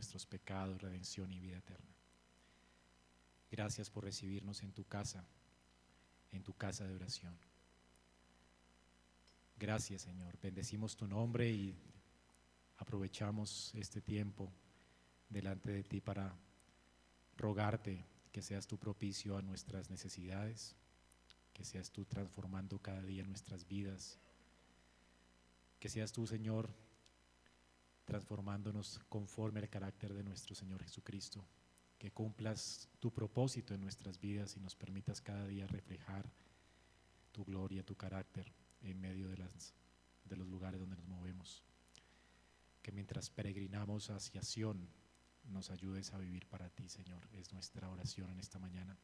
nuestros pecados, redención y vida eterna. Gracias por recibirnos en tu casa, en tu casa de oración. Gracias Señor, bendecimos tu nombre y aprovechamos este tiempo delante de ti para rogarte que seas tu propicio a nuestras necesidades, que seas tú transformando cada día nuestras vidas, que seas tú Señor transformándonos conforme al carácter de nuestro Señor Jesucristo, que cumplas tu propósito en nuestras vidas y nos permitas cada día reflejar tu gloria, tu carácter en medio de, las, de los lugares donde nos movemos. Que mientras peregrinamos hacia Sion, nos ayudes a vivir para ti, Señor. Es nuestra oración en esta mañana.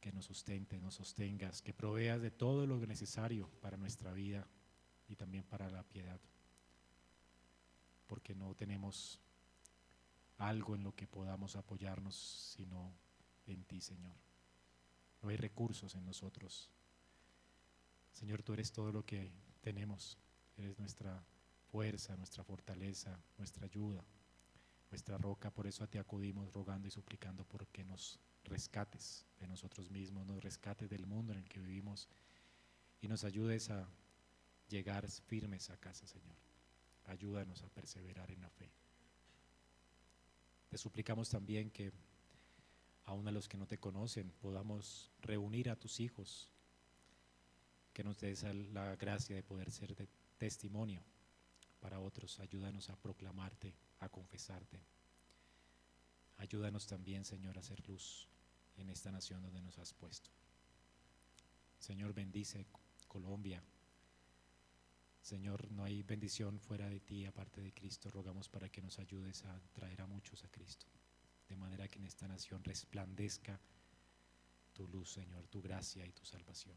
Que nos sustente, nos sostengas, que proveas de todo lo necesario para nuestra vida y también para la piedad porque no tenemos algo en lo que podamos apoyarnos sino en ti, Señor. No hay recursos en nosotros. Señor, tú eres todo lo que tenemos. Eres nuestra fuerza, nuestra fortaleza, nuestra ayuda, nuestra roca. Por eso a ti acudimos rogando y suplicando porque nos rescates de nosotros mismos, nos rescates del mundo en el que vivimos y nos ayudes a llegar firmes a casa, Señor ayúdanos a perseverar en la fe. Te suplicamos también que aun a los que no te conocen podamos reunir a tus hijos, que nos des la gracia de poder ser testimonio para otros. Ayúdanos a proclamarte, a confesarte. Ayúdanos también, Señor, a hacer luz en esta nación donde nos has puesto. Señor, bendice Colombia, Señor, no hay bendición fuera de ti aparte de Cristo. Rogamos para que nos ayudes a traer a muchos a Cristo. De manera que en esta nación resplandezca tu luz, Señor, tu gracia y tu salvación.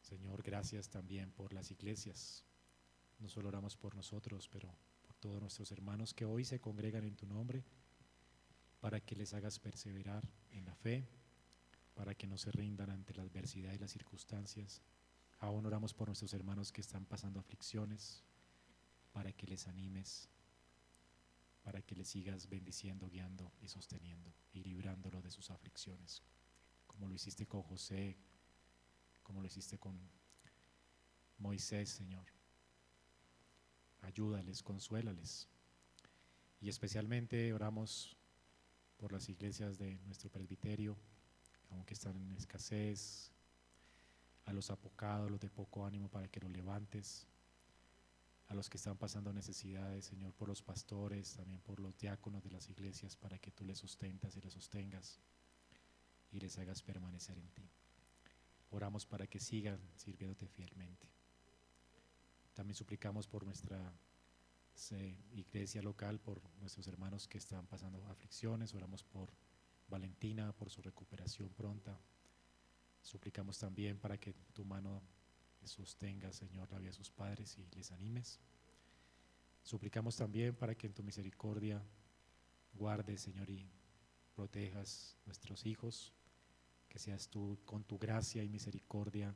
Señor, gracias también por las iglesias. No solo oramos por nosotros, pero por todos nuestros hermanos que hoy se congregan en tu nombre, para que les hagas perseverar en la fe, para que no se rindan ante la adversidad y las circunstancias, Aún oramos por nuestros hermanos que están pasando aflicciones, para que les animes, para que les sigas bendiciendo, guiando y sosteniendo y librándolo de sus aflicciones, como lo hiciste con José, como lo hiciste con Moisés, Señor. Ayúdales, consuélales. Y especialmente oramos por las iglesias de nuestro presbiterio, aunque están en escasez, a los apocados, los de poco ánimo, para que los levantes, a los que están pasando necesidades, Señor, por los pastores, también por los diáconos de las iglesias, para que tú les sustentas y les sostengas y les hagas permanecer en ti. Oramos para que sigan sirviéndote fielmente. También suplicamos por nuestra iglesia local, por nuestros hermanos que están pasando aflicciones, oramos por Valentina, por su recuperación pronta, Suplicamos también para que tu mano sostenga, Señor, la vida de sus padres y les animes. Suplicamos también para que en tu misericordia guardes, Señor, y protejas nuestros hijos, que seas tú con tu gracia y misericordia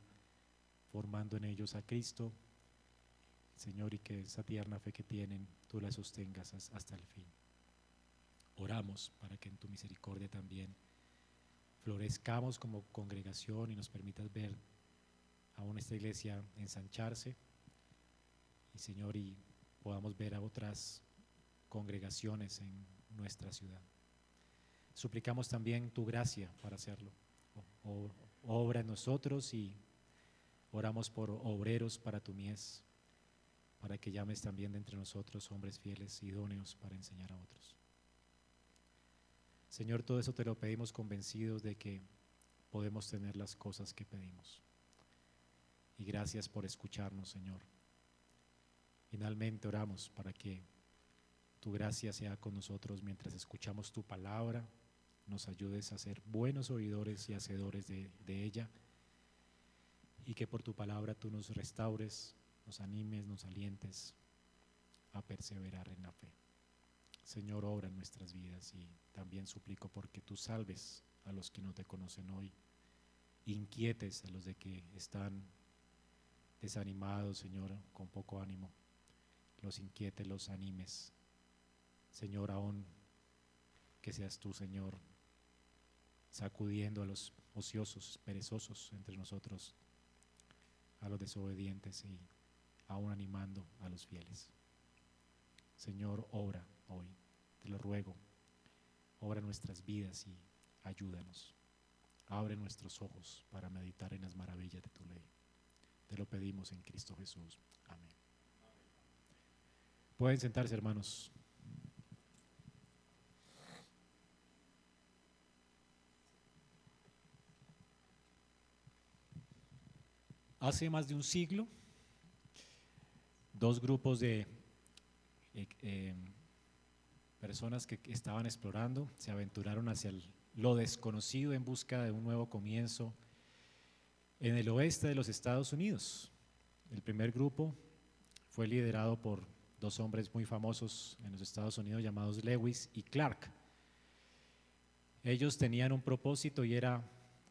formando en ellos a Cristo, Señor, y que esa tierna fe que tienen tú la sostengas hasta el fin. Oramos para que en tu misericordia también florezcamos como congregación y nos permitas ver aún esta iglesia ensancharse. Y Señor, y podamos ver a otras congregaciones en nuestra ciudad. Suplicamos también tu gracia para hacerlo. obra en nosotros y oramos por obreros para tu mies, para que llames también de entre nosotros hombres fieles, idóneos para enseñar a otros. Señor, todo eso te lo pedimos convencidos de que podemos tener las cosas que pedimos. Y gracias por escucharnos, Señor. Finalmente oramos para que tu gracia sea con nosotros mientras escuchamos tu palabra, nos ayudes a ser buenos oidores y hacedores de, de ella, y que por tu palabra tú nos restaures, nos animes, nos alientes a perseverar en la fe. Señor, obra en nuestras vidas y también suplico porque tú salves a los que no te conocen hoy, inquietes a los de que están desanimados, Señor, con poco ánimo, los inquietes, los animes. Señor, aún que seas tú, Señor, sacudiendo a los ociosos, perezosos entre nosotros, a los desobedientes y aún animando a los fieles. Señor, obra hoy, te lo ruego, obra nuestras vidas y ayúdanos. Abre nuestros ojos para meditar en las maravillas de tu ley. Te lo pedimos en Cristo Jesús. Amén. Pueden sentarse, hermanos. Hace más de un siglo, dos grupos de eh, eh, personas que estaban explorando se aventuraron hacia lo desconocido en busca de un nuevo comienzo en el oeste de los Estados Unidos. El primer grupo fue liderado por dos hombres muy famosos en los Estados Unidos llamados Lewis y Clark. Ellos tenían un propósito y era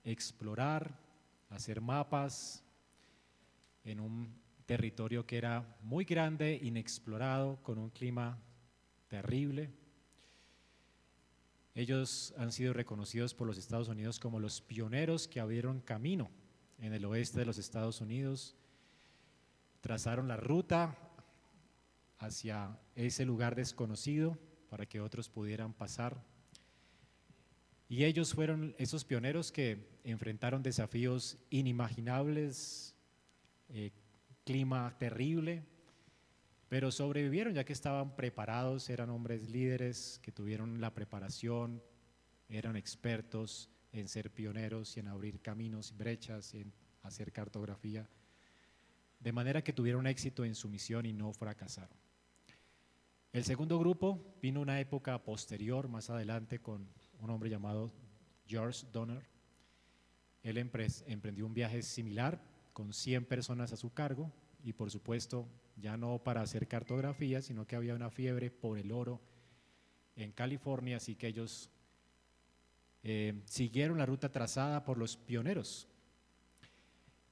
explorar, hacer mapas, en un territorio que era muy grande, inexplorado, con un clima terrible. Ellos han sido reconocidos por los Estados Unidos como los pioneros que abrieron camino en el oeste de los Estados Unidos, trazaron la ruta hacia ese lugar desconocido para que otros pudieran pasar. Y ellos fueron esos pioneros que enfrentaron desafíos inimaginables, eh, clima terrible, pero sobrevivieron ya que estaban preparados, eran hombres líderes que tuvieron la preparación, eran expertos en ser pioneros y en abrir caminos, brechas, y en hacer cartografía, de manera que tuvieron éxito en su misión y no fracasaron. El segundo grupo vino una época posterior, más adelante, con un hombre llamado George Donner. Él emprendió un viaje similar, con 100 personas a su cargo y por supuesto ya no para hacer cartografía, sino que había una fiebre por el oro en California, así que ellos eh, siguieron la ruta trazada por los pioneros.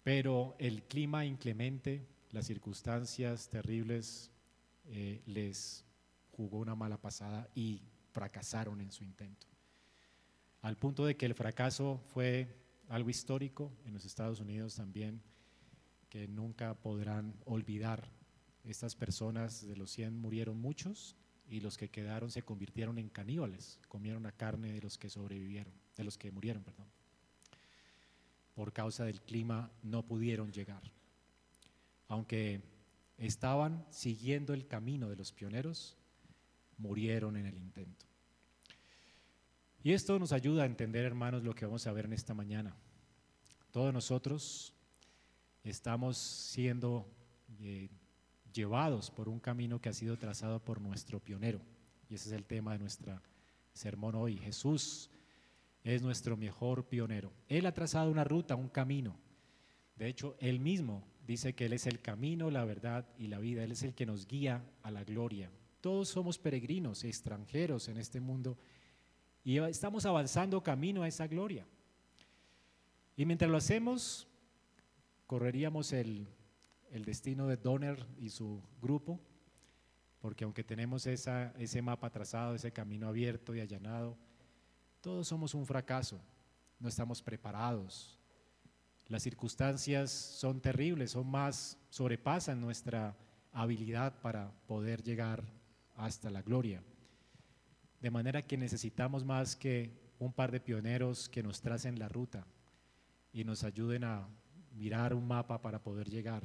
Pero el clima inclemente, las circunstancias terribles eh, les jugó una mala pasada y fracasaron en su intento. Al punto de que el fracaso fue algo histórico en los Estados Unidos también que nunca podrán olvidar. Estas personas de los 100 murieron muchos y los que quedaron se convirtieron en caníbales, comieron la carne de los que sobrevivieron, de los que murieron, perdón. Por causa del clima no pudieron llegar. Aunque estaban siguiendo el camino de los pioneros, murieron en el intento. Y esto nos ayuda a entender, hermanos, lo que vamos a ver en esta mañana. Todos nosotros estamos siendo eh, llevados por un camino que ha sido trazado por nuestro pionero. Y ese es el tema de nuestra sermón hoy. Jesús es nuestro mejor pionero. Él ha trazado una ruta, un camino. De hecho, él mismo dice que Él es el camino, la verdad y la vida. Él es el que nos guía a la gloria. Todos somos peregrinos, extranjeros en este mundo y estamos avanzando camino a esa gloria. Y mientras lo hacemos, correríamos el, destino de Donner y su grupo, porque aunque tenemos ese mapa trazado, ese camino abierto y allanado, todos somos un fracaso, no estamos preparados. Las circunstancias son terribles, son más, sobrepasan nuestra habilidad para poder llegar hasta la gloria. De manera que necesitamos más que un par de pioneros que nos tracen la ruta y nos ayuden a mirar un mapa para poder llegar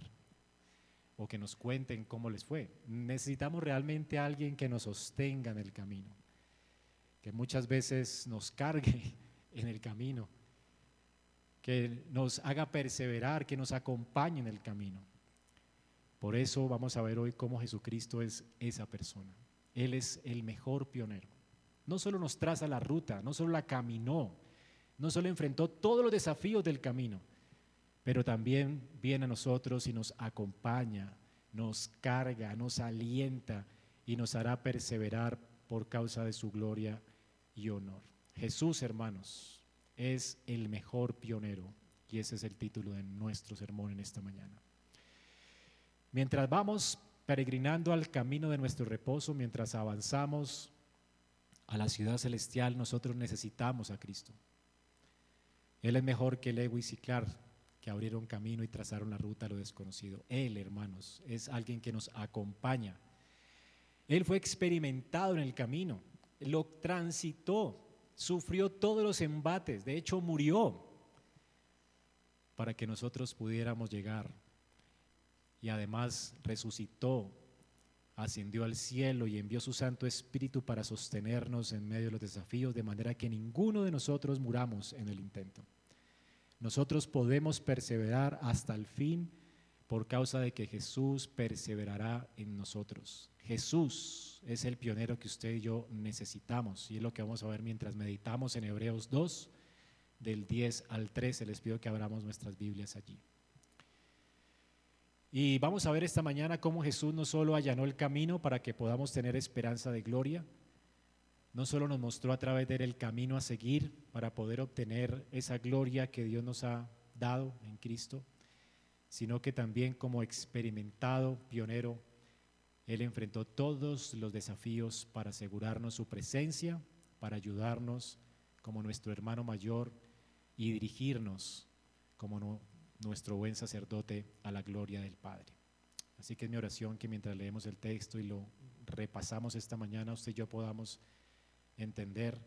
o que nos cuenten cómo les fue. Necesitamos realmente a alguien que nos sostenga en el camino, que muchas veces nos cargue en el camino, que nos haga perseverar, que nos acompañe en el camino. Por eso vamos a ver hoy cómo Jesucristo es esa persona. Él es el mejor pionero. No solo nos traza la ruta, no solo la caminó, no solo enfrentó todos los desafíos del camino, pero también viene a nosotros y nos acompaña, nos carga, nos alienta y nos hará perseverar por causa de su gloria y honor. Jesús, hermanos, es el mejor pionero y ese es el título de nuestro sermón en esta mañana. Mientras vamos peregrinando al camino de nuestro reposo, mientras avanzamos a la ciudad celestial, nosotros necesitamos a Cristo. Él es mejor que Lewis y Clark, que abrieron camino y trazaron la ruta a lo desconocido. Él, hermanos, es alguien que nos acompaña. Él fue experimentado en el camino, lo transitó, sufrió todos los embates, de hecho murió para que nosotros pudiéramos llegar. Y además resucitó ascendió al cielo y envió su Santo Espíritu para sostenernos en medio de los desafíos, de manera que ninguno de nosotros muramos en el intento. Nosotros podemos perseverar hasta el fin por causa de que Jesús perseverará en nosotros. Jesús es el pionero que usted y yo necesitamos y es lo que vamos a ver mientras meditamos en Hebreos 2, del 10 al 13. Les pido que abramos nuestras Biblias allí. Y vamos a ver esta mañana cómo Jesús no solo allanó el camino para que podamos tener esperanza de gloria, no solo nos mostró a través de él el camino a seguir para poder obtener esa gloria que Dios nos ha dado en Cristo, sino que también como experimentado pionero, Él enfrentó todos los desafíos para asegurarnos su presencia, para ayudarnos como nuestro hermano mayor y dirigirnos como nuestro buen sacerdote a la gloria del Padre. Así que es mi oración que mientras leemos el texto y lo repasamos esta mañana, usted y yo podamos entender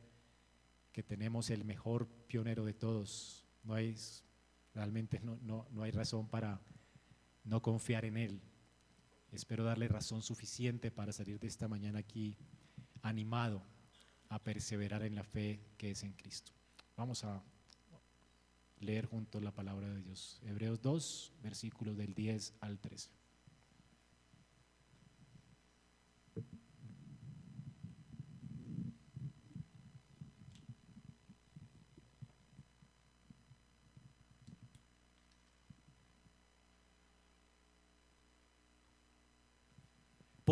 que tenemos el mejor pionero de todos. No hay, realmente no, no, no hay razón para no confiar en Él. Espero darle razón suficiente para salir de esta mañana aquí animado a perseverar en la fe que es en Cristo. Vamos a leer juntos la palabra de Dios. Hebreos 2, versículos del 10 al 13.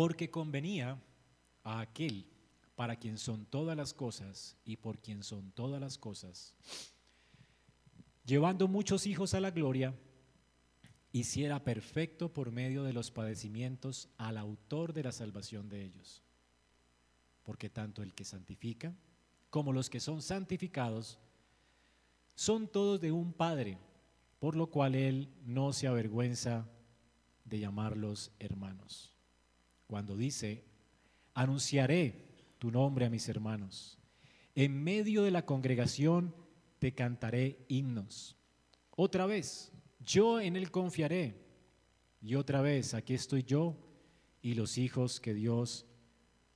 Porque convenía a aquel para quien son todas las cosas y por quien son todas las cosas llevando muchos hijos a la gloria, hiciera perfecto por medio de los padecimientos al autor de la salvación de ellos. Porque tanto el que santifica como los que son santificados son todos de un Padre, por lo cual Él no se avergüenza de llamarlos hermanos. Cuando dice, anunciaré tu nombre a mis hermanos, en medio de la congregación te cantaré himnos. Otra vez, yo en Él confiaré. Y otra vez, aquí estoy yo y los hijos que Dios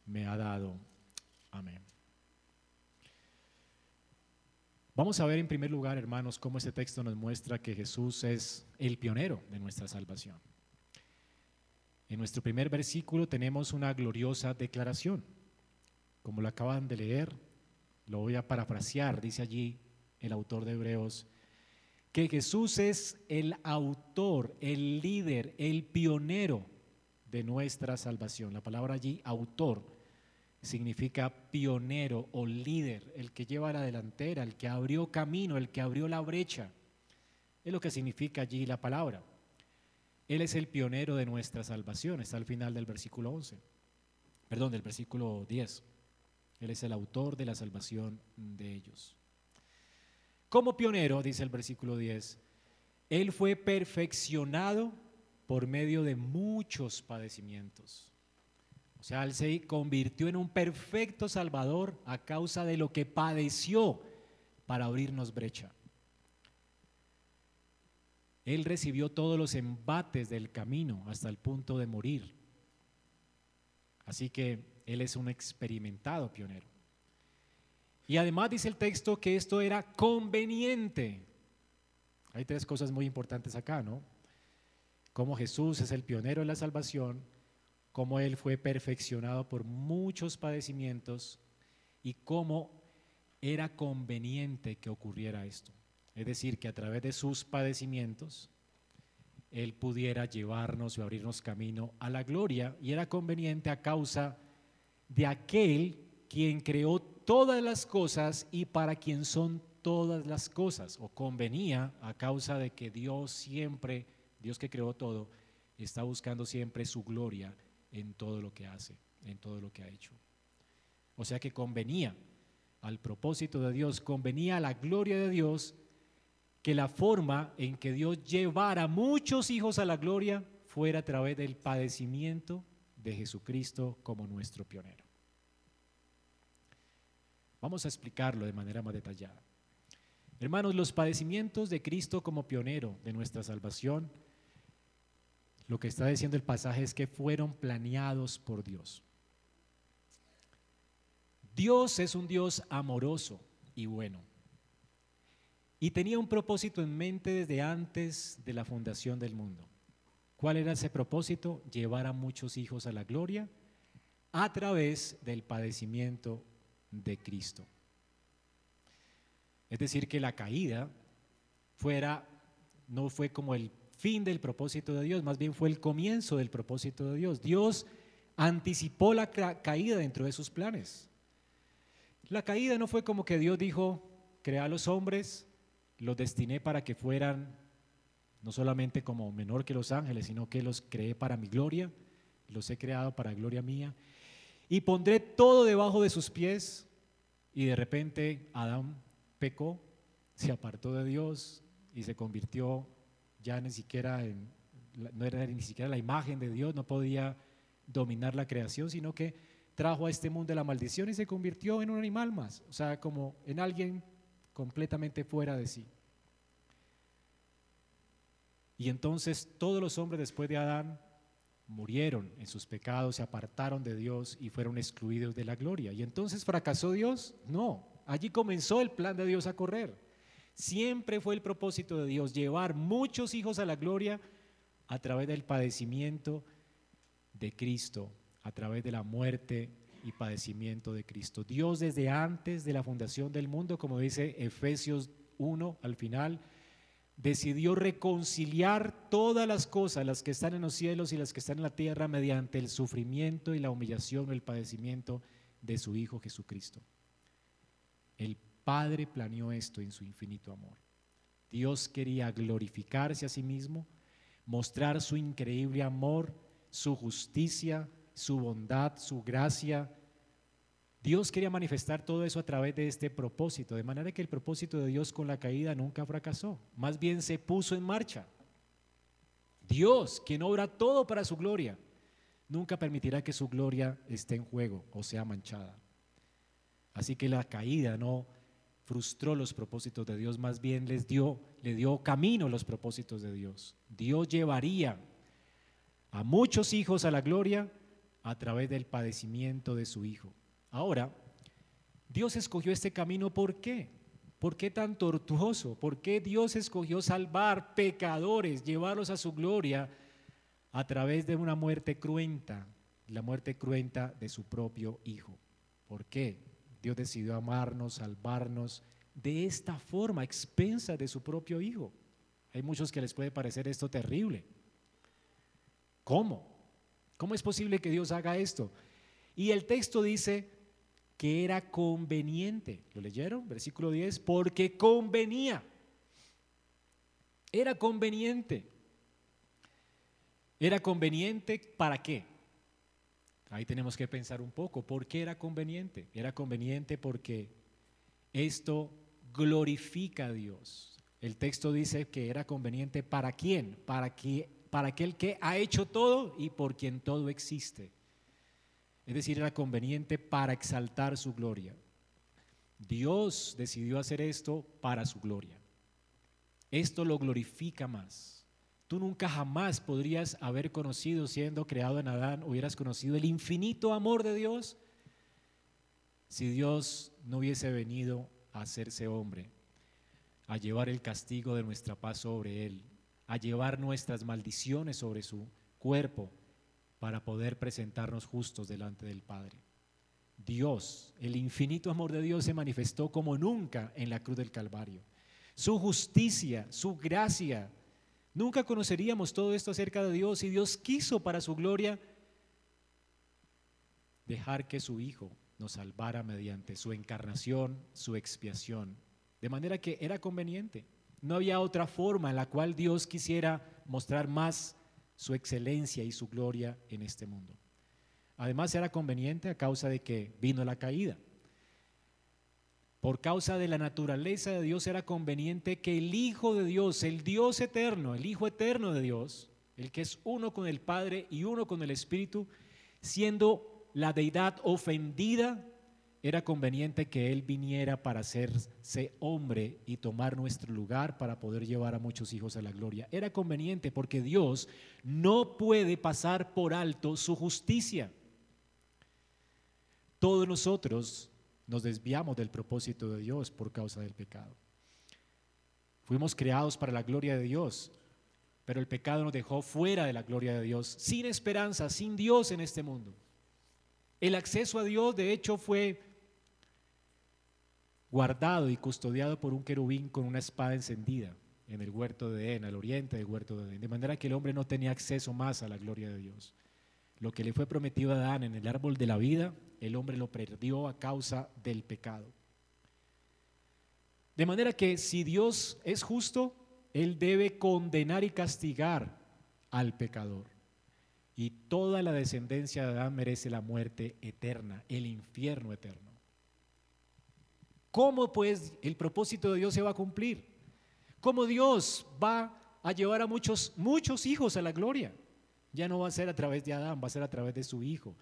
me ha dado. Amén. Vamos a ver en primer lugar, hermanos, cómo este texto nos muestra que Jesús es el pionero de nuestra salvación. En nuestro primer versículo tenemos una gloriosa declaración. Como lo acaban de leer, lo voy a parafrasear, dice allí, el autor de Hebreos, que Jesús es el autor, el líder, el pionero de nuestra salvación. La palabra allí, autor, significa pionero o líder, el que lleva la delantera, el que abrió camino, el que abrió la brecha. Es lo que significa allí la palabra. Él es el pionero de nuestra salvación, está al final del versículo 11, perdón, del versículo 10. Él es el autor de la salvación de ellos. Como pionero, dice el versículo 10, Él fue perfeccionado por medio de muchos padecimientos. O sea, Él se convirtió en un perfecto Salvador a causa de lo que padeció para abrirnos brecha. Él recibió todos los embates del camino hasta el punto de morir. Así que Él es un experimentado pionero. Y además dice el texto que esto era conveniente. Hay tres cosas muy importantes acá, ¿no? Cómo Jesús es el pionero de la salvación, cómo Él fue perfeccionado por muchos padecimientos y cómo era conveniente que ocurriera esto. Es decir, que a través de sus padecimientos, Él pudiera llevarnos o abrirnos camino a la gloria y era conveniente a causa de aquel quien creó todas las cosas y para quien son todas las cosas, o convenía a causa de que Dios siempre, Dios que creó todo, está buscando siempre su gloria en todo lo que hace, en todo lo que ha hecho. O sea que convenía al propósito de Dios, convenía a la gloria de Dios que la forma en que Dios llevara muchos hijos a la gloria fuera a través del padecimiento de Jesucristo como nuestro pionero. Vamos a explicarlo de manera más detallada. Hermanos, los padecimientos de Cristo como pionero de nuestra salvación, lo que está diciendo el pasaje es que fueron planeados por Dios. Dios es un Dios amoroso y bueno. Y tenía un propósito en mente desde antes de la fundación del mundo. ¿Cuál era ese propósito? Llevar a muchos hijos a la gloria a través del padecimiento de Cristo. Es decir, que la caída fuera, no fue como el fin del propósito de Dios, más bien fue el comienzo del propósito de Dios. Dios anticipó la caída dentro de sus planes. La caída no fue como que Dios dijo, crea a los hombres, los destiné para que fueran no solamente como menor que los ángeles, sino que los creé para mi gloria, los he creado para gloria mía, y pondré todo debajo de sus pies, y de repente Adán pecó, se apartó de Dios y se convirtió ya ni siquiera en, no era ni siquiera la imagen de Dios, no podía dominar la creación, sino que trajo a este mundo la maldición y se convirtió en un animal más, o sea, como en alguien completamente fuera de sí. Y entonces todos los hombres después de Adán murieron en sus pecados, se apartaron de Dios y fueron excluidos de la gloria. ¿Y entonces fracasó Dios? No, allí comenzó el plan de Dios a correr. Siempre fue el propósito de Dios llevar muchos hijos a la gloria a través del padecimiento de Cristo, a través de la muerte y padecimiento de Cristo. Dios desde antes de la fundación del mundo, como dice Efesios 1 al final, decidió reconciliar todas las cosas, las que están en los cielos y las que están en la tierra, mediante el sufrimiento y la humillación el padecimiento de su Hijo Jesucristo. El Padre planeó esto en su infinito amor. Dios quería glorificarse a sí mismo, mostrar su increíble amor, su justicia, su bondad, su gracia, Dios quería manifestar todo eso a través de este propósito, de manera que el propósito de Dios con la caída nunca fracasó, más bien se puso en marcha. Dios, quien obra todo para su gloria, nunca permitirá que su gloria esté en juego o sea manchada. Así que la caída no frustró los propósitos de Dios, más bien les dio, le dio camino los propósitos de Dios. Dios llevaría a muchos hijos a la gloria a través del padecimiento de su Hijo. Ahora, Dios escogió este camino, ¿por qué? ¿Por qué tan tortuoso? ¿Por qué Dios escogió salvar pecadores, llevarlos a su gloria a través de una muerte cruenta, la muerte cruenta de su propio Hijo? ¿Por qué? Dios decidió amarnos, salvarnos de esta forma, expensa de su propio Hijo. Hay muchos que les puede parecer esto terrible. ¿Cómo? ¿Cómo es posible que Dios haga esto? Y el texto dice, que era conveniente. ¿Lo leyeron? Versículo 10, porque convenía. Era conveniente. ¿Era conveniente para qué? Ahí tenemos que pensar un poco. ¿Por qué era conveniente? Era conveniente porque esto glorifica a Dios. El texto dice que era conveniente para quién? Para, que, para aquel que ha hecho todo y por quien todo existe. Es decir, era conveniente para exaltar su gloria. Dios decidió hacer esto para su gloria. Esto lo glorifica más. Tú nunca jamás podrías haber conocido, siendo creado en Adán, hubieras conocido el infinito amor de Dios si Dios no hubiese venido a hacerse hombre, a llevar el castigo de nuestra paz sobre él, a llevar nuestras maldiciones sobre su cuerpo para poder presentarnos justos delante del Padre. Dios, el infinito amor de Dios se manifestó como nunca en la cruz del Calvario. Su justicia, su gracia. Nunca conoceríamos todo esto acerca de Dios y Dios quiso para su gloria dejar que su Hijo nos salvara mediante su encarnación, su expiación. De manera que era conveniente. No había otra forma en la cual Dios quisiera mostrar más su excelencia y su gloria en este mundo. Además era conveniente a causa de que vino la caída. Por causa de la naturaleza de Dios era conveniente que el Hijo de Dios, el Dios eterno, el Hijo eterno de Dios, el que es uno con el Padre y uno con el Espíritu, siendo la deidad ofendida, era conveniente que Él viniera para hacerse hombre y tomar nuestro lugar para poder llevar a muchos hijos a la gloria. Era conveniente porque Dios no puede pasar por alto su justicia. Todos nosotros nos desviamos del propósito de Dios por causa del pecado. Fuimos creados para la gloria de Dios, pero el pecado nos dejó fuera de la gloria de Dios, sin esperanza, sin Dios en este mundo. El acceso a Dios, de hecho, fue guardado y custodiado por un querubín con una espada encendida en el huerto de Edén, al oriente del huerto de Edén, de manera que el hombre no tenía acceso más a la gloria de Dios. Lo que le fue prometido a Adán en el árbol de la vida, el hombre lo perdió a causa del pecado. De manera que si Dios es justo, Él debe condenar y castigar al pecador. Y toda la descendencia de Adán merece la muerte eterna, el infierno eterno. ¿Cómo pues el propósito de Dios se va a cumplir? ¿Cómo Dios va a llevar a muchos, muchos hijos a la gloria? Ya no va a ser a través de Adán, va a ser a través de su Hijo.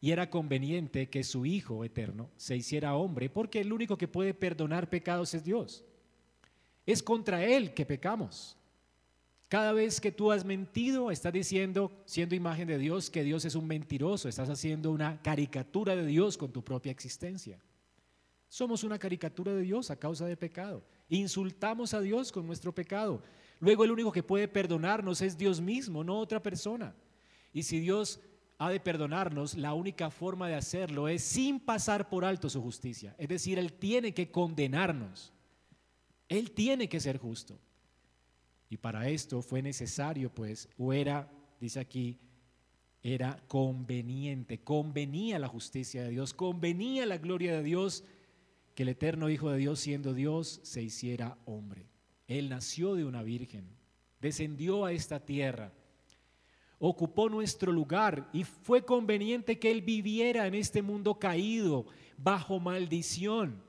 Y era conveniente que su Hijo eterno se hiciera hombre, porque el único que puede perdonar pecados es Dios. Es contra Él que pecamos. Cada vez que tú has mentido, estás diciendo, siendo imagen de Dios, que Dios es un mentiroso. Estás haciendo una caricatura de Dios con tu propia existencia. Somos una caricatura de Dios a causa del pecado. Insultamos a Dios con nuestro pecado. Luego el único que puede perdonarnos es Dios mismo, no otra persona. Y si Dios ha de perdonarnos, la única forma de hacerlo es sin pasar por alto su justicia. Es decir, Él tiene que condenarnos. Él tiene que ser justo. Y para esto fue necesario, pues, o era, dice aquí, era conveniente, convenía la justicia de Dios, convenía la gloria de Dios, que el eterno Hijo de Dios, siendo Dios, se hiciera hombre. Él nació de una virgen, descendió a esta tierra, ocupó nuestro lugar y fue conveniente que Él viviera en este mundo caído, bajo maldición,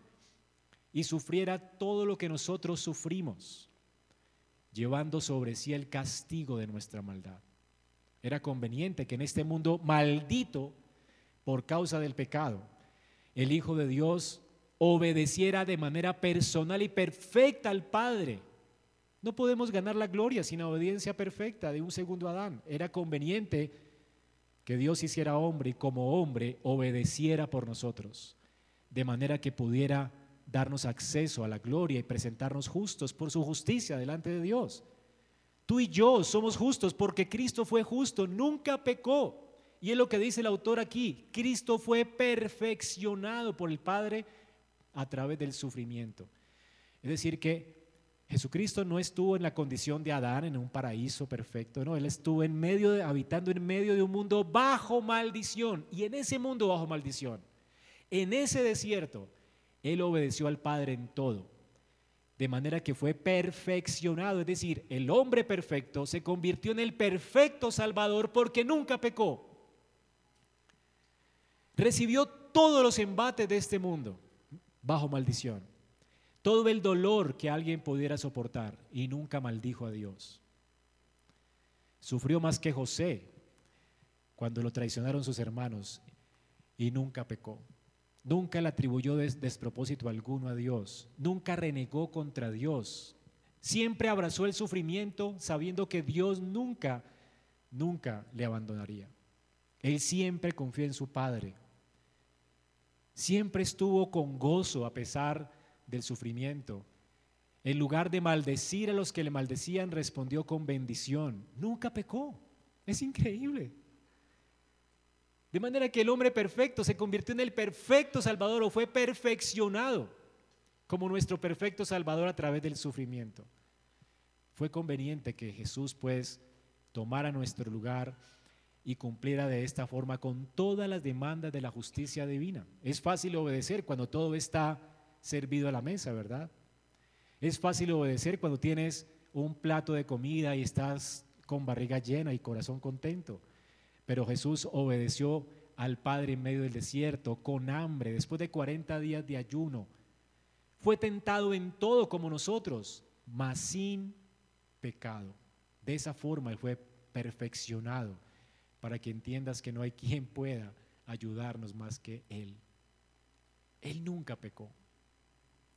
y sufriera todo lo que nosotros sufrimos, llevando sobre sí el castigo de nuestra maldad. Era conveniente que en este mundo maldito por causa del pecado, el Hijo de Dios obedeciera de manera personal y perfecta al Padre no podemos ganar la gloria sin la obediencia perfecta de un segundo Adán. Era conveniente que Dios hiciera hombre y como hombre obedeciera por nosotros, de manera que pudiera darnos acceso a la gloria y presentarnos justos por su justicia delante de Dios. Tú y yo somos justos porque Cristo fue justo, nunca pecó. Y es lo que dice el autor aquí, Cristo fue perfeccionado por el Padre a través del sufrimiento. Es decir, que Jesucristo no estuvo en la condición de Adán en un paraíso perfecto, no, él estuvo en medio de, habitando en medio de un mundo bajo maldición y en ese mundo bajo maldición, en ese desierto, él obedeció al Padre en todo, de manera que fue perfeccionado, es decir, el hombre perfecto se convirtió en el perfecto Salvador porque nunca pecó. Recibió todos los embates de este mundo bajo maldición todo el dolor que alguien pudiera soportar y nunca maldijo a Dios. Sufrió más que José cuando lo traicionaron sus hermanos y nunca pecó. Nunca le atribuyó despropósito alguno a Dios. Nunca renegó contra Dios. Siempre abrazó el sufrimiento sabiendo que Dios nunca, nunca le abandonaría. Él siempre confió en su Padre. Siempre estuvo con gozo a pesar del sufrimiento. En lugar de maldecir a los que le maldecían, respondió con bendición. Nunca pecó. Es increíble. De manera que el hombre perfecto se convirtió en el perfecto Salvador o fue perfeccionado como nuestro perfecto Salvador a través del sufrimiento. Fue conveniente que Jesús pues tomara nuestro lugar y cumpliera de esta forma con todas las demandas de la justicia divina. Es fácil obedecer cuando todo está servido a la mesa, ¿verdad? Es fácil obedecer cuando tienes un plato de comida y estás con barriga llena y corazón contento. Pero Jesús obedeció al Padre en medio del desierto, con hambre, después de 40 días de ayuno. Fue tentado en todo como nosotros, mas sin pecado. De esa forma Él fue perfeccionado, para que entiendas que no hay quien pueda ayudarnos más que Él. Él nunca pecó,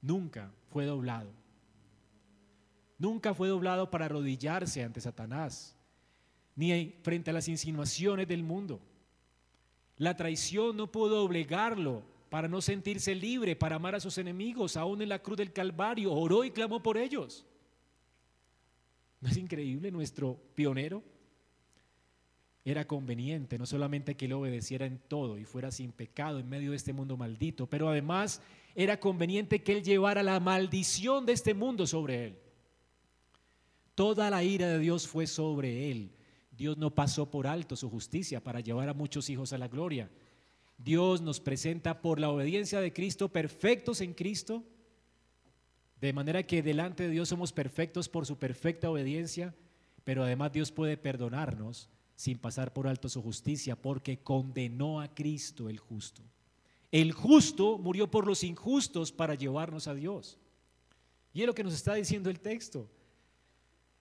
nunca fue doblado. Nunca fue doblado para arrodillarse ante Satanás, ni frente a las insinuaciones del mundo. La traición no pudo obligarlo para no sentirse libre, para amar a sus enemigos, aún en la cruz del Calvario, oró y clamó por ellos. ¿No es increíble nuestro pionero? Era conveniente no solamente que él obedeciera en todo y fuera sin pecado en medio de este mundo maldito, pero además era conveniente que él llevara la maldición de este mundo sobre él. Toda la ira de Dios fue sobre él. Dios no pasó por alto su justicia para llevar a muchos hijos a la gloria. Dios nos presenta por la obediencia de Cristo perfectos en Cristo, de manera que delante de Dios somos perfectos por su perfecta obediencia, pero además Dios puede perdonarnos sin pasar por alto su justicia, porque condenó a Cristo el justo. El justo murió por los injustos para llevarnos a Dios. Y es lo que nos está diciendo el texto.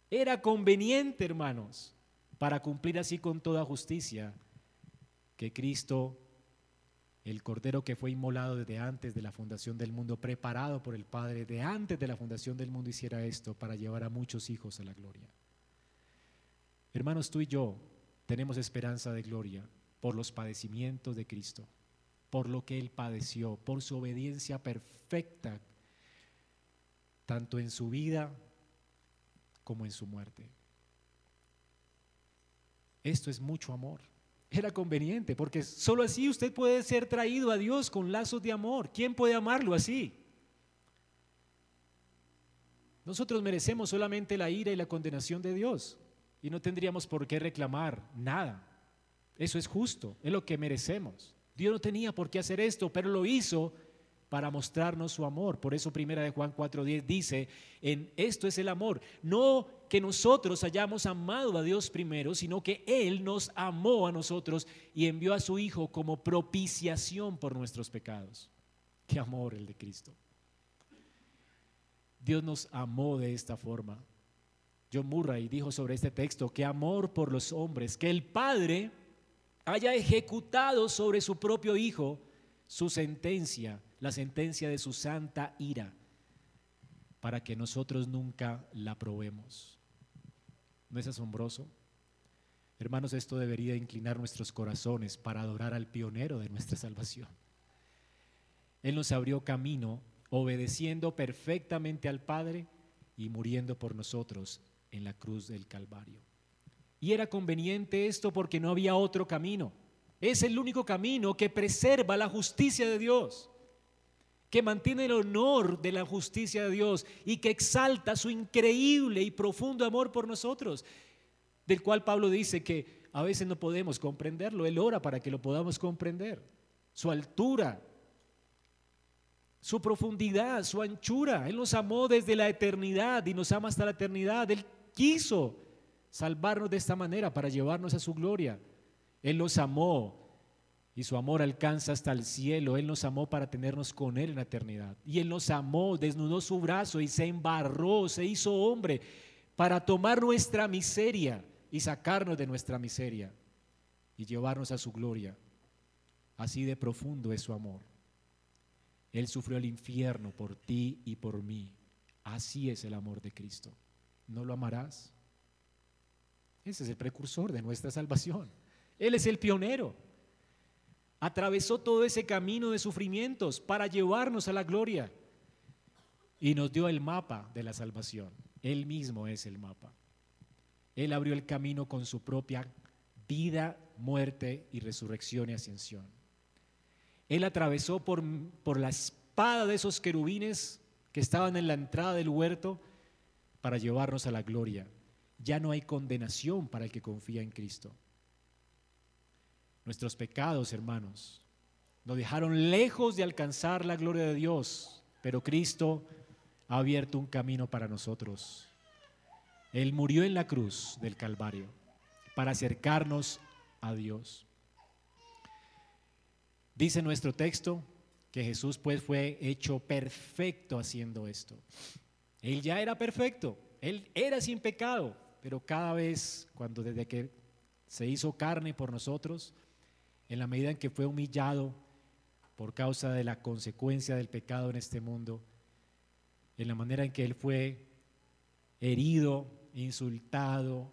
Era conveniente, hermanos, para cumplir así con toda justicia, que Cristo, el Cordero que fue inmolado desde antes de la fundación del mundo, preparado por el Padre de antes de la fundación del mundo, hiciera esto para llevar a muchos hijos a la gloria. Hermanos, tú y yo tenemos esperanza de gloria por los padecimientos de Cristo, por lo que Él padeció, por su obediencia perfecta, tanto en su vida como en su muerte. Esto es mucho amor. Era conveniente, porque solo así usted puede ser traído a Dios con lazos de amor. ¿Quién puede amarlo así? Nosotros merecemos solamente la ira y la condenación de Dios y no tendríamos por qué reclamar nada. Eso es justo, es lo que merecemos. Dios no tenía por qué hacer esto, pero lo hizo para mostrarnos su amor. Por eso primera de Juan 4:10 dice, en esto es el amor, no que nosotros hayamos amado a Dios primero, sino que él nos amó a nosotros y envió a su hijo como propiciación por nuestros pecados. Qué amor el de Cristo. Dios nos amó de esta forma. John Murray dijo sobre este texto que amor por los hombres, que el Padre haya ejecutado sobre su propio Hijo su sentencia la sentencia de su santa ira para que nosotros nunca la probemos. ¿No es asombroso? Hermanos, esto debería inclinar nuestros corazones para adorar al pionero de nuestra salvación. Él nos abrió camino obedeciendo perfectamente al Padre y muriendo por nosotros en la cruz del Calvario. Y era conveniente esto porque no había otro camino. Es el único camino que preserva la justicia de Dios que mantiene el honor de la justicia de Dios y que exalta su increíble y profundo amor por nosotros, del cual Pablo dice que a veces no podemos comprenderlo, Él ora para que lo podamos comprender, su altura, su profundidad, su anchura, Él nos amó desde la eternidad y nos ama hasta la eternidad, Él quiso salvarnos de esta manera para llevarnos a su gloria, Él nos amó y su amor alcanza hasta el cielo. Él nos amó para tenernos con Él en la eternidad. Y Él nos amó, desnudó su brazo y se embarró, se hizo hombre para tomar nuestra miseria y sacarnos de nuestra miseria y llevarnos a su gloria. Así de profundo es su amor. Él sufrió el infierno por ti y por mí. Así es el amor de Cristo. ¿No lo amarás? Ese es el precursor de nuestra salvación. Él es el pionero atravesó todo ese camino de sufrimientos para llevarnos a la gloria y nos dio el mapa de la salvación. Él mismo es el mapa. Él abrió el camino con su propia vida, muerte y resurrección y ascensión. Él atravesó por, por la espada de esos querubines que estaban en la entrada del huerto para llevarnos a la gloria. Ya no hay condenación para el que confía en Cristo. Nuestros pecados, hermanos, nos dejaron lejos de alcanzar la gloria de Dios, pero Cristo ha abierto un camino para nosotros. Él murió en la cruz del Calvario para acercarnos a Dios. Dice nuestro texto que Jesús pues fue hecho perfecto haciendo esto. Él ya era perfecto, él era sin pecado, pero cada vez cuando desde que se hizo carne por nosotros, en la medida en que fue humillado por causa de la consecuencia del pecado en este mundo, en la manera en que él fue herido, insultado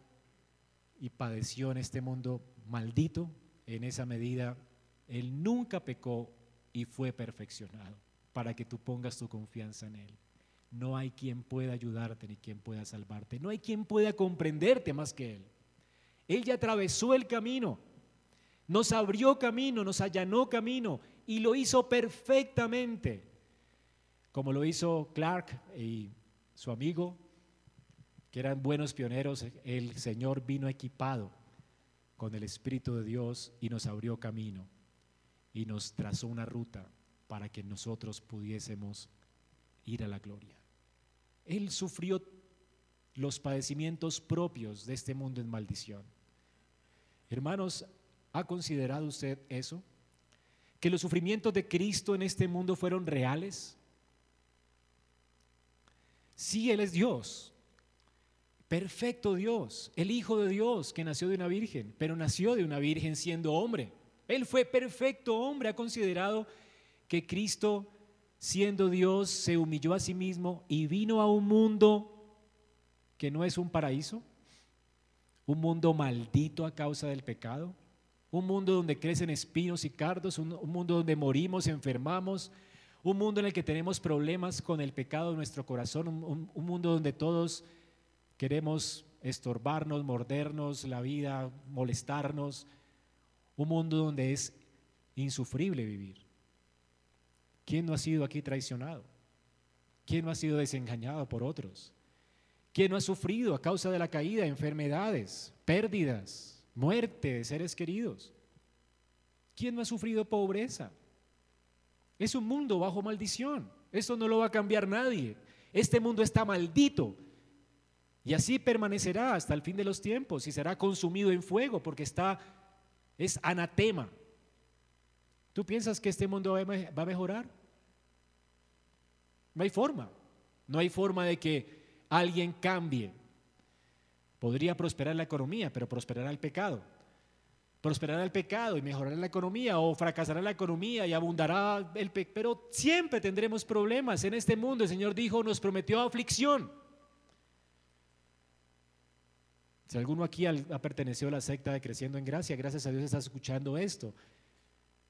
y padeció en este mundo maldito, en esa medida él nunca pecó y fue perfeccionado para que tú pongas tu confianza en Él. No hay quien pueda ayudarte ni quien pueda salvarte. No hay quien pueda comprenderte más que Él. Él ya atravesó el camino, nos abrió camino, nos allanó camino y lo hizo perfectamente, como lo hizo Clark y su amigo, que eran buenos pioneros. El Señor vino equipado con el Espíritu de Dios y nos abrió camino y nos trazó una ruta para que nosotros pudiésemos ir a la gloria. Él sufrió los padecimientos propios de este mundo en maldición. Hermanos, ¿ha considerado usted eso? ¿Que los sufrimientos de Cristo en este mundo fueron reales? Sí, Él es Dios, perfecto Dios, el Hijo de Dios que nació de una virgen, pero nació de una virgen siendo hombre. Él fue perfecto hombre, ha considerado que Cristo, siendo Dios, se humilló a sí mismo y vino a un mundo que no es un paraíso, un mundo maldito a causa del pecado, un mundo donde crecen espinos y cardos, un, mundo donde morimos, enfermamos, un mundo en el que tenemos problemas con el pecado de nuestro corazón, un mundo donde todos queremos estorbarnos, mordernos la vida, molestarnos, un mundo donde es insufrible vivir. ¿Quién no ha sido aquí traicionado? ¿Quién no ha sido desengañado por otros? ¿Quién no ha sufrido a causa de la caída enfermedades, pérdidas, muerte de seres queridos? ¿Quién no ha sufrido pobreza? Es un mundo bajo maldición. Esto no lo va a cambiar nadie. Este mundo está maldito. Y así permanecerá hasta el fin de los tiempos y será consumido en fuego porque está es anatema. ¿Tú piensas que este mundo va a mejorar? No hay forma. No hay forma de que alguien cambie. Podría prosperar la economía, pero prosperará el pecado. Prosperará el pecado y mejorará la economía o fracasará la economía y abundará el pecado. Pero siempre tendremos problemas en este mundo. El Señor dijo, nos prometió aflicción. Si alguno aquí ha pertenecido a la secta de Creciendo en Gracia, gracias a Dios está escuchando esto,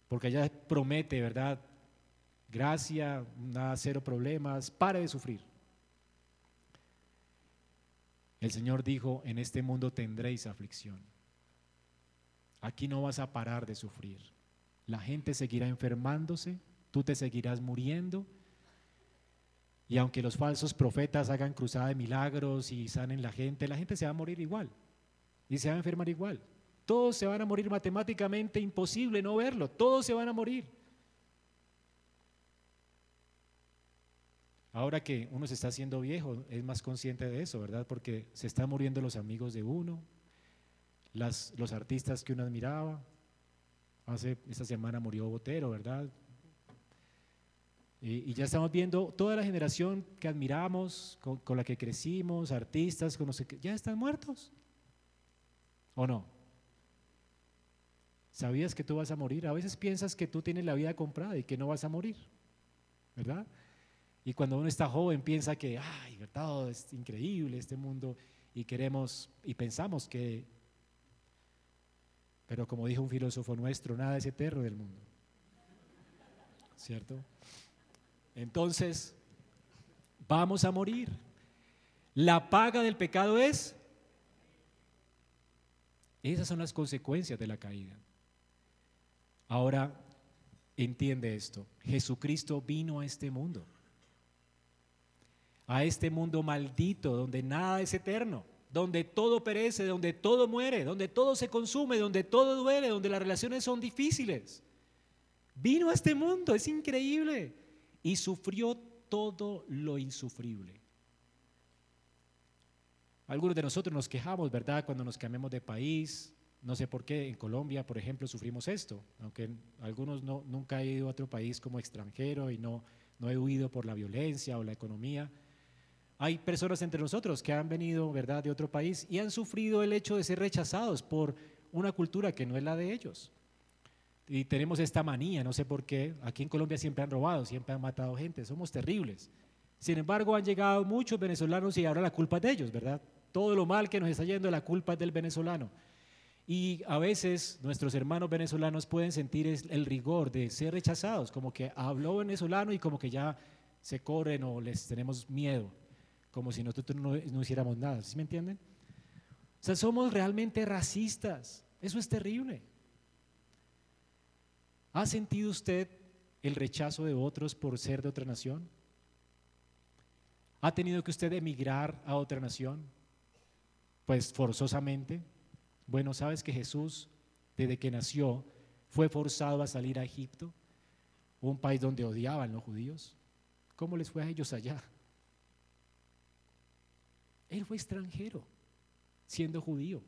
porque allá promete, ¿verdad? Gracia, nada, cero problemas, pare de sufrir. El Señor dijo, en este mundo tendréis aflicción. Aquí no vas a parar de sufrir. La gente seguirá enfermándose, tú te seguirás muriendo y aunque los falsos profetas hagan cruzada de milagros y sanen la gente, la gente se va a morir igual y se va a enfermar igual. Todos se van a morir matemáticamente, imposible no verlo, todos se van a morir. Ahora que uno se está haciendo viejo, es más consciente de eso, ¿verdad? Porque se están muriendo los amigos de uno, los artistas que uno admiraba. Hace esta semana murió Botero, ¿verdad? Y, ya estamos viendo toda la generación que admiramos, con, la que crecimos, artistas, con los que ya están muertos. ¿O no? ¿Sabías que tú vas a morir? A veces piensas que tú tienes la vida comprada y que no vas a morir, ¿verdad? Y cuando uno está joven piensa que, ay, ¿verdad? Es increíble este mundo y queremos y pensamos que, pero como dijo un filósofo nuestro, nada es eterno del mundo, ¿cierto? Entonces, vamos a morir. La paga del pecado es... Esas son las consecuencias de la caída. Ahora, entiende esto. Jesucristo vino a este mundo. A este mundo maldito donde nada es eterno, donde todo perece, donde todo muere, donde todo se consume, donde todo duele, donde las relaciones son difíciles. Vino a este mundo, es increíble y sufrió todo lo insufrible. Algunos de nosotros nos quejamos, ¿verdad? Cuando nos cambiamos de país, No sé por qué en Colombia, por ejemplo, sufrimos esto, aunque algunos no, nunca he ido a otro país como extranjero y no, no he huido por la violencia o la economía. Hay personas entre nosotros que han venido, ¿verdad?, de otro país y han sufrido el hecho de ser rechazados por una cultura que no es la de ellos. Y tenemos esta manía, no sé por qué, aquí en Colombia siempre han robado, siempre han matado gente, somos terribles. Sin embargo, han llegado muchos venezolanos y ahora la culpa es de ellos, ¿verdad? Todo lo mal que nos está yendo, la culpa es del venezolano. Y a veces nuestros hermanos venezolanos pueden sentir el rigor de ser rechazados, como que habló venezolano y como que ya se corren o les tenemos miedo, como si nosotros no, no hiciéramos nada. ¿Sí me entienden? O sea, somos realmente racistas. Eso es terrible. ¿Ha sentido usted el rechazo de otros por ser de otra nación? ¿Ha tenido que usted emigrar a otra nación? Pues forzosamente. Bueno, ¿sabes que Jesús, desde que nació, fue forzado a salir a Egipto, un país donde odiaban los judíos? ¿Cómo les fue a ellos allá? Él fue extranjero, siendo judío,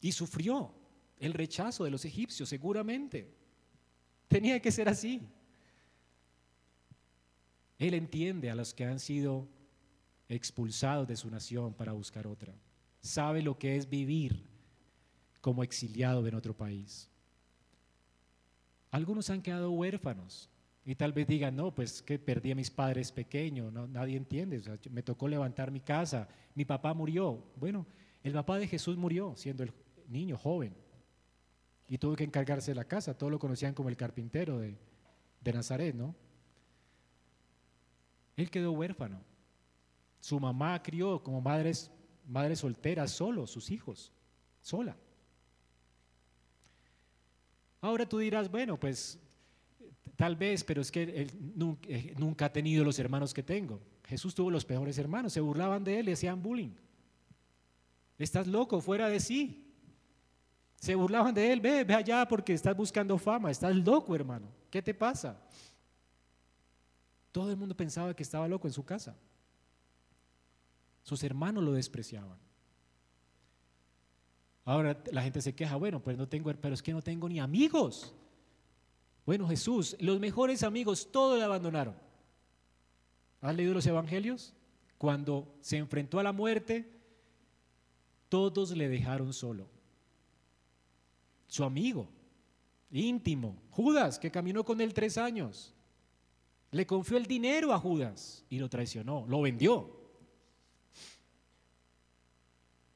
y sufrió el rechazo de los egipcios, seguramente. Tenía que ser así. Él entiende a los que han sido expulsados de su nación para buscar otra. Sabe lo que es vivir como exiliado en otro país. Algunos han quedado huérfanos y tal vez digan, no, pues que perdí a mis padres pequeños, no, nadie entiende, me tocó levantar mi casa, mi papá murió. Bueno, el papá de Jesús murió siendo el niño joven y tuvo que encargarse de la casa, todos lo conocían como el carpintero de, de Nazaret, ¿no? Él quedó huérfano. Su mamá crió como madres, madre soltera, solo, sus hijos, sola. Ahora tú dirás, bueno, pues tal vez, pero es que él eh, nunca, ha tenido los hermanos que tengo. Jesús tuvo los peores hermanos, se burlaban de él, le hacían bullying. Estás loco, fuera de sí. Se burlaban de él, ve, ve allá porque estás buscando fama, estás loco, hermano. ¿Qué te pasa? Todo el mundo pensaba que estaba loco en su casa. Sus hermanos lo despreciaban. Ahora la gente se queja, bueno, pues no tengo, pero es que no tengo ni amigos. Bueno, Jesús, los mejores amigos, todos le abandonaron. ¿Has leído los evangelios? Cuando se enfrentó a la muerte, todos le dejaron solo. Su amigo, íntimo, Judas, que caminó con él tres años, le confió el dinero a Judas y lo traicionó, lo vendió.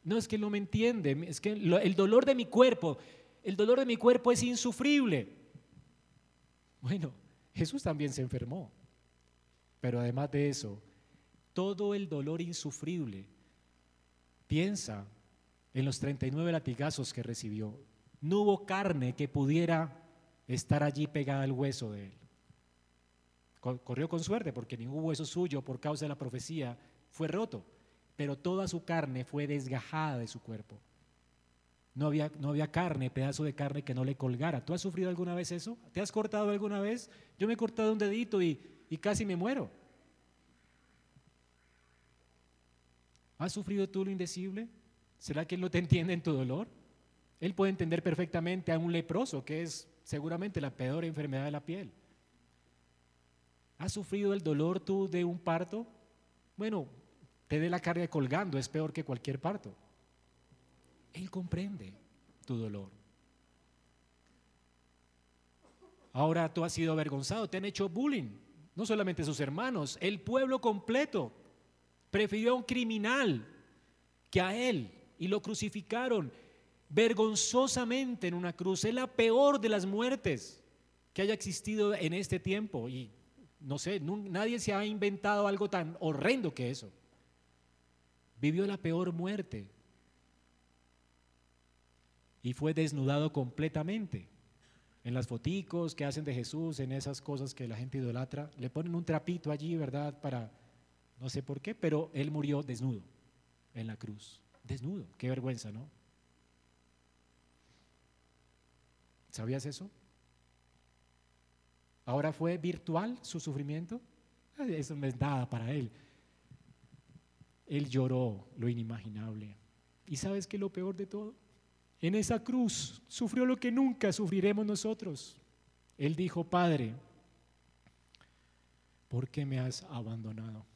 No es que no me entiende, es que el dolor de mi cuerpo, el dolor de mi cuerpo es insufrible. Bueno, Jesús también se enfermó, pero además de eso, todo el dolor insufrible, piensa en los 39 latigazos que recibió. No hubo carne que pudiera estar allí pegada al hueso de él. Corrió con suerte porque ningún hueso suyo por causa de la profecía fue roto, pero toda su carne fue desgajada de su cuerpo. No había, no había carne, pedazo de carne que no le colgara. ¿Tú has sufrido alguna vez eso? ¿Te has cortado alguna vez? Yo me he cortado un dedito y, y casi me muero. ¿Has sufrido tú lo indecible? ¿Será que Él no te entiende en tu dolor? Él puede entender perfectamente a un leproso, que es seguramente la peor enfermedad de la piel. ¿Has sufrido el dolor tú de un parto? Bueno, te dé la carga colgando, es peor que cualquier parto. Él comprende tu dolor. Ahora tú has sido avergonzado, te han hecho bullying, no solamente sus hermanos, el pueblo completo prefirió a un criminal que a él y lo crucificaron vergonzosamente en una cruz. Es la peor de las muertes que haya existido en este tiempo y no sé, nadie se ha inventado algo tan horrendo que eso. Vivió la peor muerte y fue desnudado completamente. En las foticos que hacen de Jesús, en esas cosas que la gente idolatra, le ponen un trapito allí, ¿verdad? Para, no sé por qué, pero él murió desnudo en la cruz. Desnudo, qué vergüenza, ¿no? ¿Sabías eso? Ahora fue virtual su sufrimiento. Eso no es nada para él. Él lloró lo inimaginable. ¿Y sabes qué es lo peor de todo? En esa cruz sufrió lo que nunca sufriremos nosotros. Él dijo, Padre, ¿por qué me has abandonado?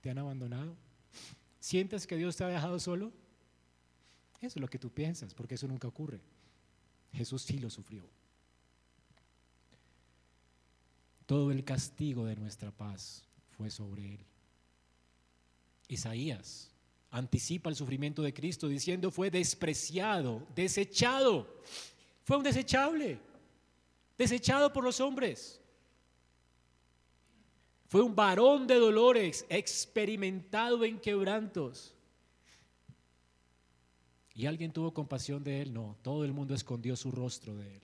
¿Te han abandonado? ¿Sientes que Dios te ha dejado solo? Eso es lo que tú piensas, porque eso nunca ocurre. Jesús sí lo sufrió. Todo el castigo de nuestra paz fue sobre él. Isaías anticipa el sufrimiento de Cristo diciendo fue despreciado, desechado. Fue un desechable, desechado por los hombres. Fue un varón de dolores, experimentado en quebrantos. ¿Y alguien tuvo compasión de él? No, todo el mundo escondió su rostro de él.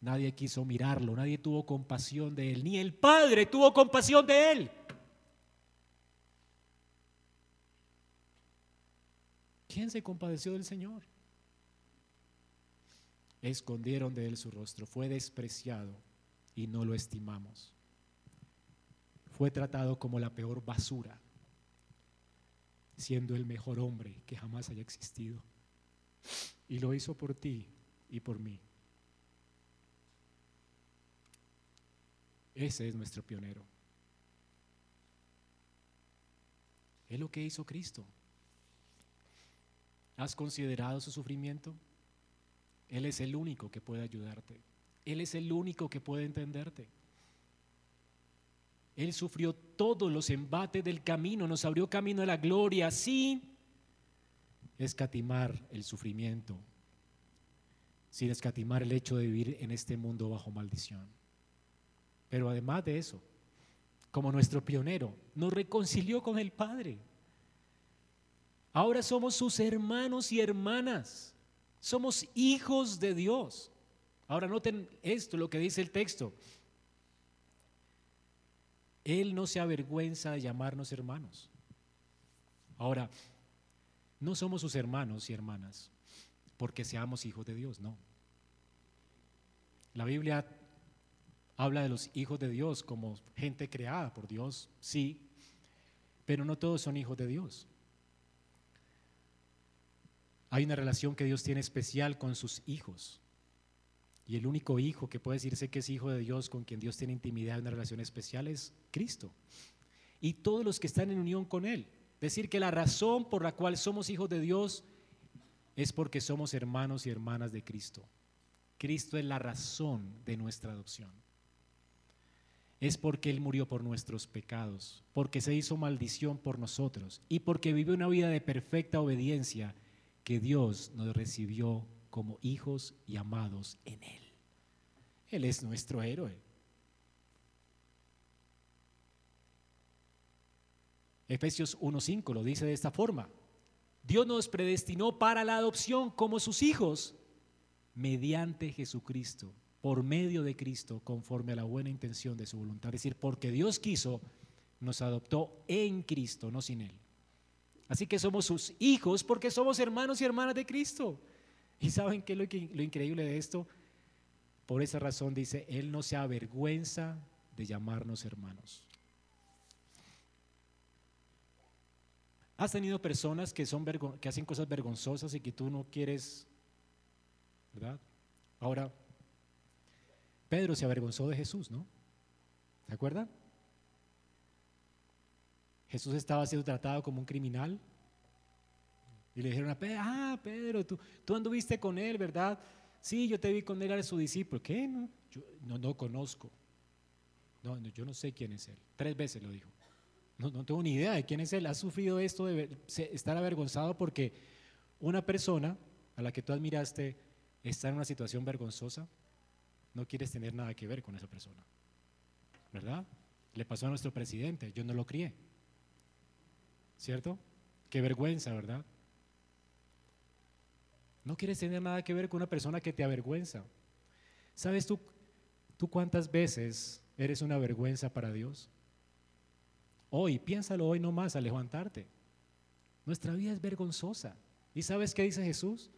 Nadie quiso mirarlo, nadie tuvo compasión de él, ni el Padre tuvo compasión de él. ¿Quién se compadeció del Señor? Escondieron de él su rostro, fue despreciado y no lo estimamos. Fue tratado como la peor basura, siendo el mejor hombre que jamás haya existido. Y lo hizo por ti y por mí. Ese es nuestro pionero. Es lo que hizo Cristo. ¿Has considerado su sufrimiento? Él es el único que puede ayudarte. Él es el único que puede entenderte. Él sufrió todos los embates del camino, nos abrió camino a la gloria sin escatimar el sufrimiento, sin escatimar el hecho de vivir en este mundo bajo maldición. Pero además de eso, como nuestro pionero, nos reconcilió con el Padre. Ahora somos sus hermanos y hermanas. Somos hijos de Dios. Ahora noten esto, lo que dice el texto. Él no se avergüenza de llamarnos hermanos. Ahora, no somos sus hermanos y hermanas porque seamos hijos de Dios, no. La Biblia habla de los hijos de Dios como gente creada por Dios, sí, pero no todos son hijos de Dios. Hay una relación que Dios tiene especial con sus hijos. Y el único hijo que puede decirse que es hijo de Dios, con quien Dios tiene intimidad, una relación especial, es Cristo. Y todos los que están en unión con Él. Decir que la razón por la cual somos hijos de Dios es porque somos hermanos y hermanas de Cristo. Cristo es la razón de nuestra adopción es porque Él murió por nuestros pecados, porque se hizo maldición por nosotros y porque vivió una vida de perfecta obediencia que Dios nos recibió como hijos y amados en Él. Él es nuestro héroe. Efesios 1.5 lo dice de esta forma. Dios nos predestinó para la adopción como sus hijos mediante Jesucristo por medio de Cristo conforme a la buena intención de su voluntad. Es decir, porque Dios quiso, nos adoptó en Cristo, no sin Él. Así que somos sus hijos porque somos hermanos y hermanas de Cristo. ¿Y saben qué es lo, increíble de esto? Por esa razón dice, Él no se avergüenza de llamarnos hermanos. ¿Has tenido personas que, son que hacen cosas vergonzosas y que tú no quieres, ¿verdad? Ahora, Pedro se avergonzó de Jesús, ¿no? ¿Se acuerdan? Jesús estaba siendo tratado como un criminal. Y le dijeron a Pedro, ah, Pedro, tú, tú anduviste con él, ¿verdad? Sí, yo te vi con él, era su discípulo. ¿Qué? No, yo no, no conozco. No, yo no sé quién es él. Tres veces lo dijo. No, no tengo ni idea de quién es él. Ha sufrido esto de estar avergonzado porque una persona a la que tú admiraste está en una situación vergonzosa no quieres tener nada que ver con esa persona. ¿Verdad? Le pasó a nuestro presidente, yo no lo crié. ¿Cierto? Qué vergüenza, ¿verdad? No quieres tener nada que ver con una persona que te avergüenza. ¿Sabes tú, tú cuántas veces eres una vergüenza para Dios? Hoy, piénsalo hoy nomás al levantarte. Nuestra vida es vergonzosa. ¿Y sabes qué dice Jesús?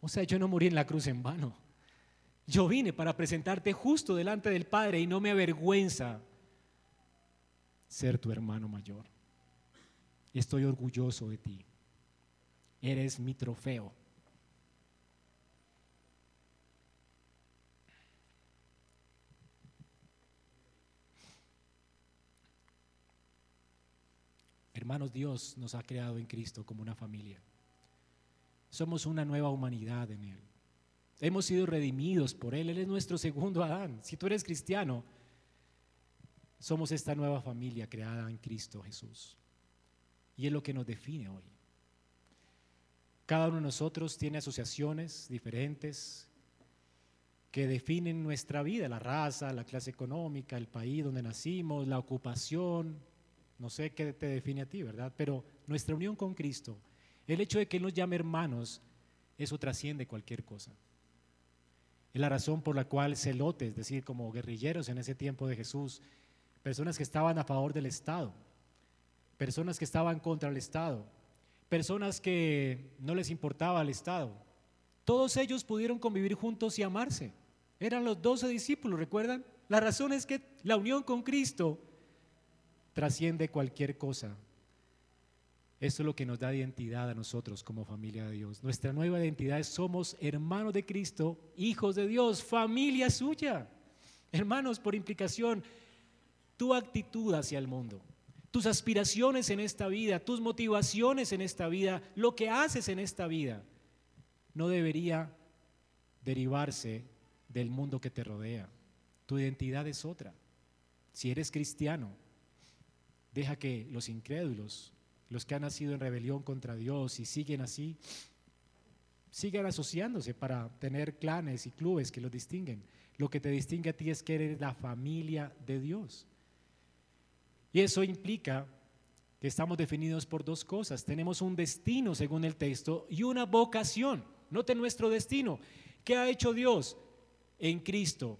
O sea, yo no morí en la cruz en vano. Yo vine para presentarte justo delante del Padre y no me avergüenza ser tu hermano mayor. Estoy orgulloso de ti. eres mi trofeo. Hermanos, Dios nos ha creado en Cristo como una familia. Somos una nueva humanidad en Él. Hemos sido redimidos por Él. Él es nuestro segundo Adán. Si tú eres cristiano, somos esta nueva familia creada en Cristo Jesús. Y es lo que nos define hoy. Cada uno de nosotros tiene asociaciones diferentes que definen nuestra vida, la raza, la clase económica, el país donde nacimos, la ocupación, no sé qué te define a ti, ¿verdad? Pero nuestra unión con Cristo, el hecho de que Él nos llame hermanos, eso trasciende cualquier cosa. Es la razón por la cual celotes, es decir, como guerrilleros en ese tiempo de Jesús, personas que estaban a favor del Estado, personas que estaban contra el Estado, personas que no les importaba el Estado, todos ellos pudieron convivir juntos y amarse. Eran los doce discípulos, ¿recuerdan? La razón es que la unión con Cristo trasciende cualquier cosa. Esto es lo que nos da identidad a nosotros como familia de Dios. Nuestra nueva identidad es somos hermanos de Cristo, hijos de Dios, familia suya. Hermanos, por implicación, tu actitud hacia el mundo, tus aspiraciones en esta vida, tus motivaciones en esta vida, lo que haces en esta vida, no debería derivarse del mundo que te rodea. Tu identidad es otra. Si eres cristiano, Deja que los incrédulos, los que han nacido en rebelión contra Dios y siguen así, sigan asociándose para tener clanes y clubes que los distinguen. Lo que te distingue a ti es que eres la familia de Dios. Y eso implica que estamos definidos por dos cosas. Tenemos un destino, según el texto, y una vocación. Note nuestro destino. ¿Qué ha hecho Dios en Cristo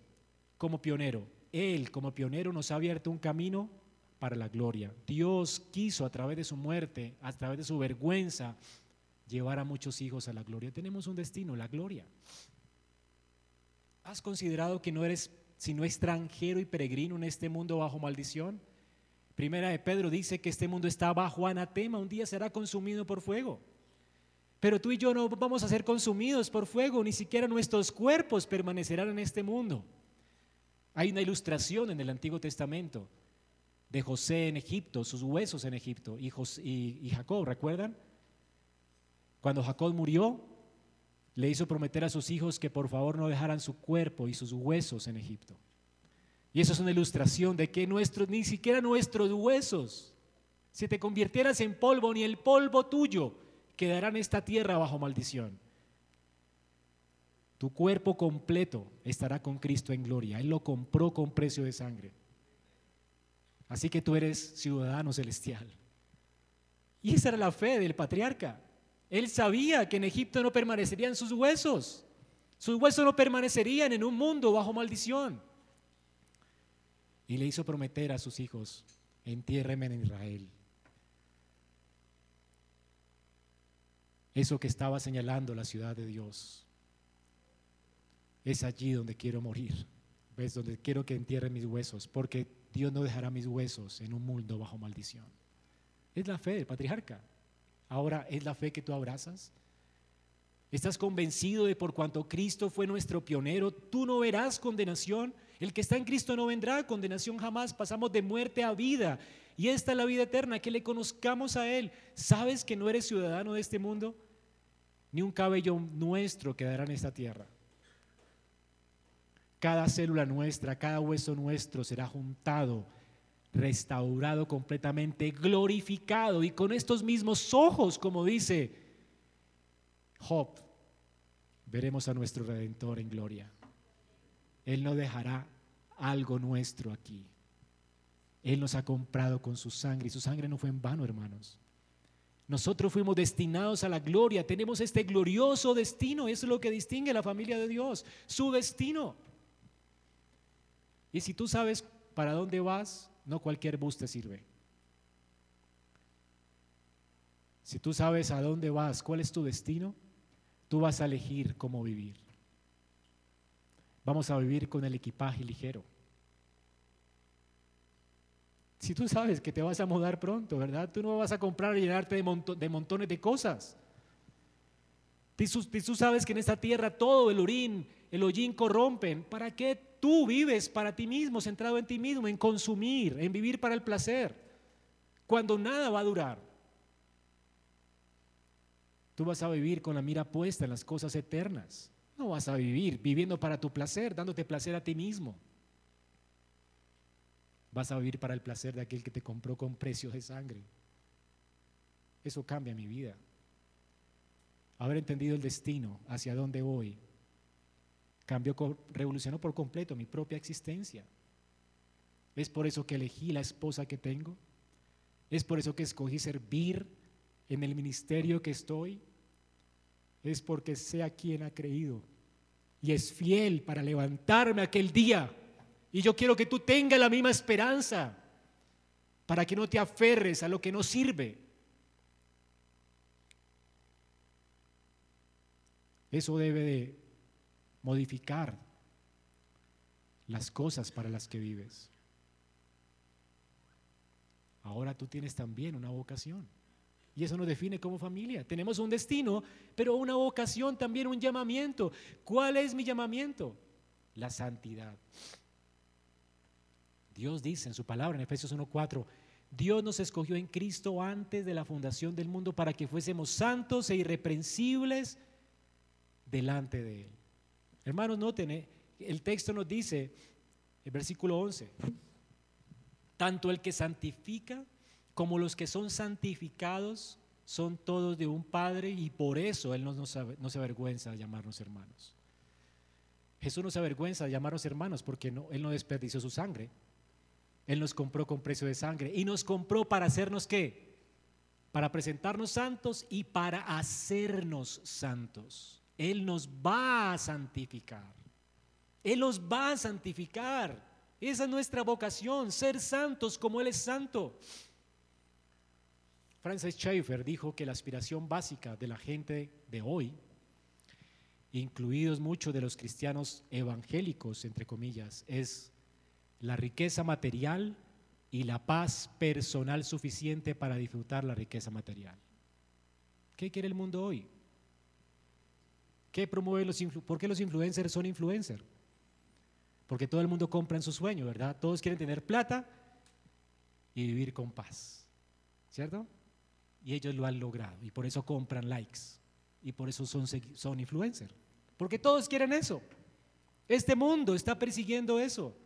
como pionero? Él como pionero nos ha abierto un camino para la gloria. Dios quiso a través de su muerte, a través de su vergüenza, llevar a muchos hijos a la gloria. Tenemos un destino, la gloria. ¿Has considerado que no eres sino extranjero y peregrino en este mundo bajo maldición? Primera de Pedro dice que este mundo está bajo anatema, un día será consumido por fuego. Pero tú y yo no vamos a ser consumidos por fuego, ni siquiera nuestros cuerpos permanecerán en este mundo. Hay una ilustración en el Antiguo Testamento de José en Egipto, sus huesos en Egipto, y, y, Jacob, ¿recuerdan? Cuando Jacob murió, le hizo prometer a sus hijos que por favor no dejaran su cuerpo y sus huesos en Egipto. Y eso es una ilustración de que nuestros, ni siquiera nuestros huesos, si te convirtieras en polvo, ni el polvo tuyo quedará en esta tierra bajo maldición. Tu cuerpo completo estará con Cristo en gloria. Él lo compró con precio de sangre. Así que tú eres ciudadano celestial. Y esa era la fe del patriarca. Él sabía que en Egipto no permanecerían sus huesos. Sus huesos no permanecerían en un mundo bajo maldición. Y le hizo prometer a sus hijos, entiérreme en Israel. Eso que estaba señalando la ciudad de Dios. Es allí donde quiero morir. ¿Ves? Donde quiero que entierren mis huesos. Porque Dios no dejará mis huesos en un mundo bajo maldición. Es la fe del patriarca. Ahora, ¿es la fe que tú abrazas? ¿Estás convencido de por cuanto Cristo fue nuestro pionero, tú no verás condenación? El que está en Cristo no vendrá condenación jamás. Pasamos de muerte a vida. Y esta es la vida eterna, que le conozcamos a Él. ¿Sabes que no eres ciudadano de este mundo? Ni un cabello nuestro quedará en esta tierra. Cada célula nuestra, cada hueso nuestro será juntado, restaurado completamente, glorificado y con estos mismos ojos, como dice Job, veremos a nuestro Redentor en gloria. Él no dejará algo nuestro aquí. Él nos ha comprado con su sangre y su sangre no fue en vano, hermanos. Nosotros fuimos destinados a la gloria, tenemos este glorioso destino, eso es lo que distingue a la familia de Dios, su destino. Y si tú sabes para dónde vas, no cualquier bus te sirve. Si tú sabes a dónde vas, cuál es tu destino, tú vas a elegir cómo vivir. Vamos a vivir con el equipaje ligero. Si tú sabes que te vas a mudar pronto, ¿verdad? Tú no vas a comprar y llenarte de, de montones de cosas. Tú, sabes que en esta tierra todo el orín, el hollín corrompen. ¿Para qué tú vives para ti mismo, centrado en ti mismo, en consumir, en vivir para el placer, cuando nada va a durar? Tú vas a vivir con la mira puesta en las cosas eternas. No vas a vivir viviendo para tu placer, dándote placer a ti mismo. Vas a vivir para el placer de aquel que te compró con precio de sangre. Eso cambia mi vida. Haber entendido el destino, hacia dónde voy, cambió, revolucionó por completo mi propia existencia. Es por eso que elegí la esposa que tengo. Es por eso que escogí servir en el ministerio que estoy. Es porque sé a quien ha creído y es fiel para levantarme aquel día y yo quiero que tú tengas la misma esperanza para que no te aferres a lo que no sirve. Eso debe de modificar las cosas para las que vives. Ahora tú tienes también una vocación. Y eso nos define como familia. Tenemos un destino, pero una vocación, también un llamamiento. ¿Cuál es mi llamamiento? La santidad. Dios dice en su palabra en Efesios 1:4, Dios nos escogió en Cristo antes de la fundación del mundo para que fuésemos santos e irreprensibles delante de Él. Hermanos, noten, eh, el texto nos dice, el versículo 11, tanto el que santifica como los que son santificados son todos de un Padre y por eso Él no, se avergüenza de llamarnos hermanos. Jesús no se avergüenza de llamarnos hermanos porque no, Él no desperdició su sangre. Él nos compró con precio de sangre y nos compró para hacernos qué? Para presentarnos santos y para hacernos santos. Él nos va a santificar. Él nos va a santificar. Esa es nuestra vocación, ser santos como Él es santo. Francis Schaeffer dijo que la aspiración básica de la gente de hoy, incluidos muchos de los cristianos evangélicos, entre comillas, es la riqueza material y la paz personal suficiente para disfrutar la riqueza material. ¿Qué quiere el mundo hoy? ¿Qué promueve los ¿Por qué los influencers son influencers? Porque todo el mundo compra en su sueño, ¿verdad? Todos quieren tener plata y vivir con paz, ¿cierto? Y ellos lo han logrado y por eso compran likes y por eso son, son influencers. Porque todos quieren eso. Este mundo está persiguiendo eso.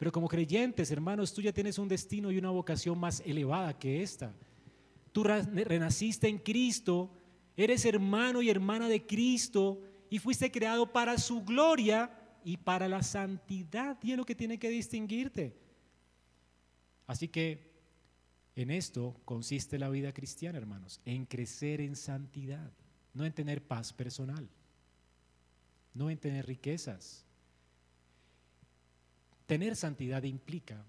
Pero como creyentes, hermanos, tú ya tienes un destino y una vocación más elevada que esta. Tú renaciste en Cristo, eres hermano y hermana de Cristo y fuiste creado para su gloria y para la santidad. Y es lo que tiene que distinguirte. Así que en esto consiste la vida cristiana, hermanos, en crecer en santidad, no en tener paz personal, no en tener riquezas, Tener santidad implica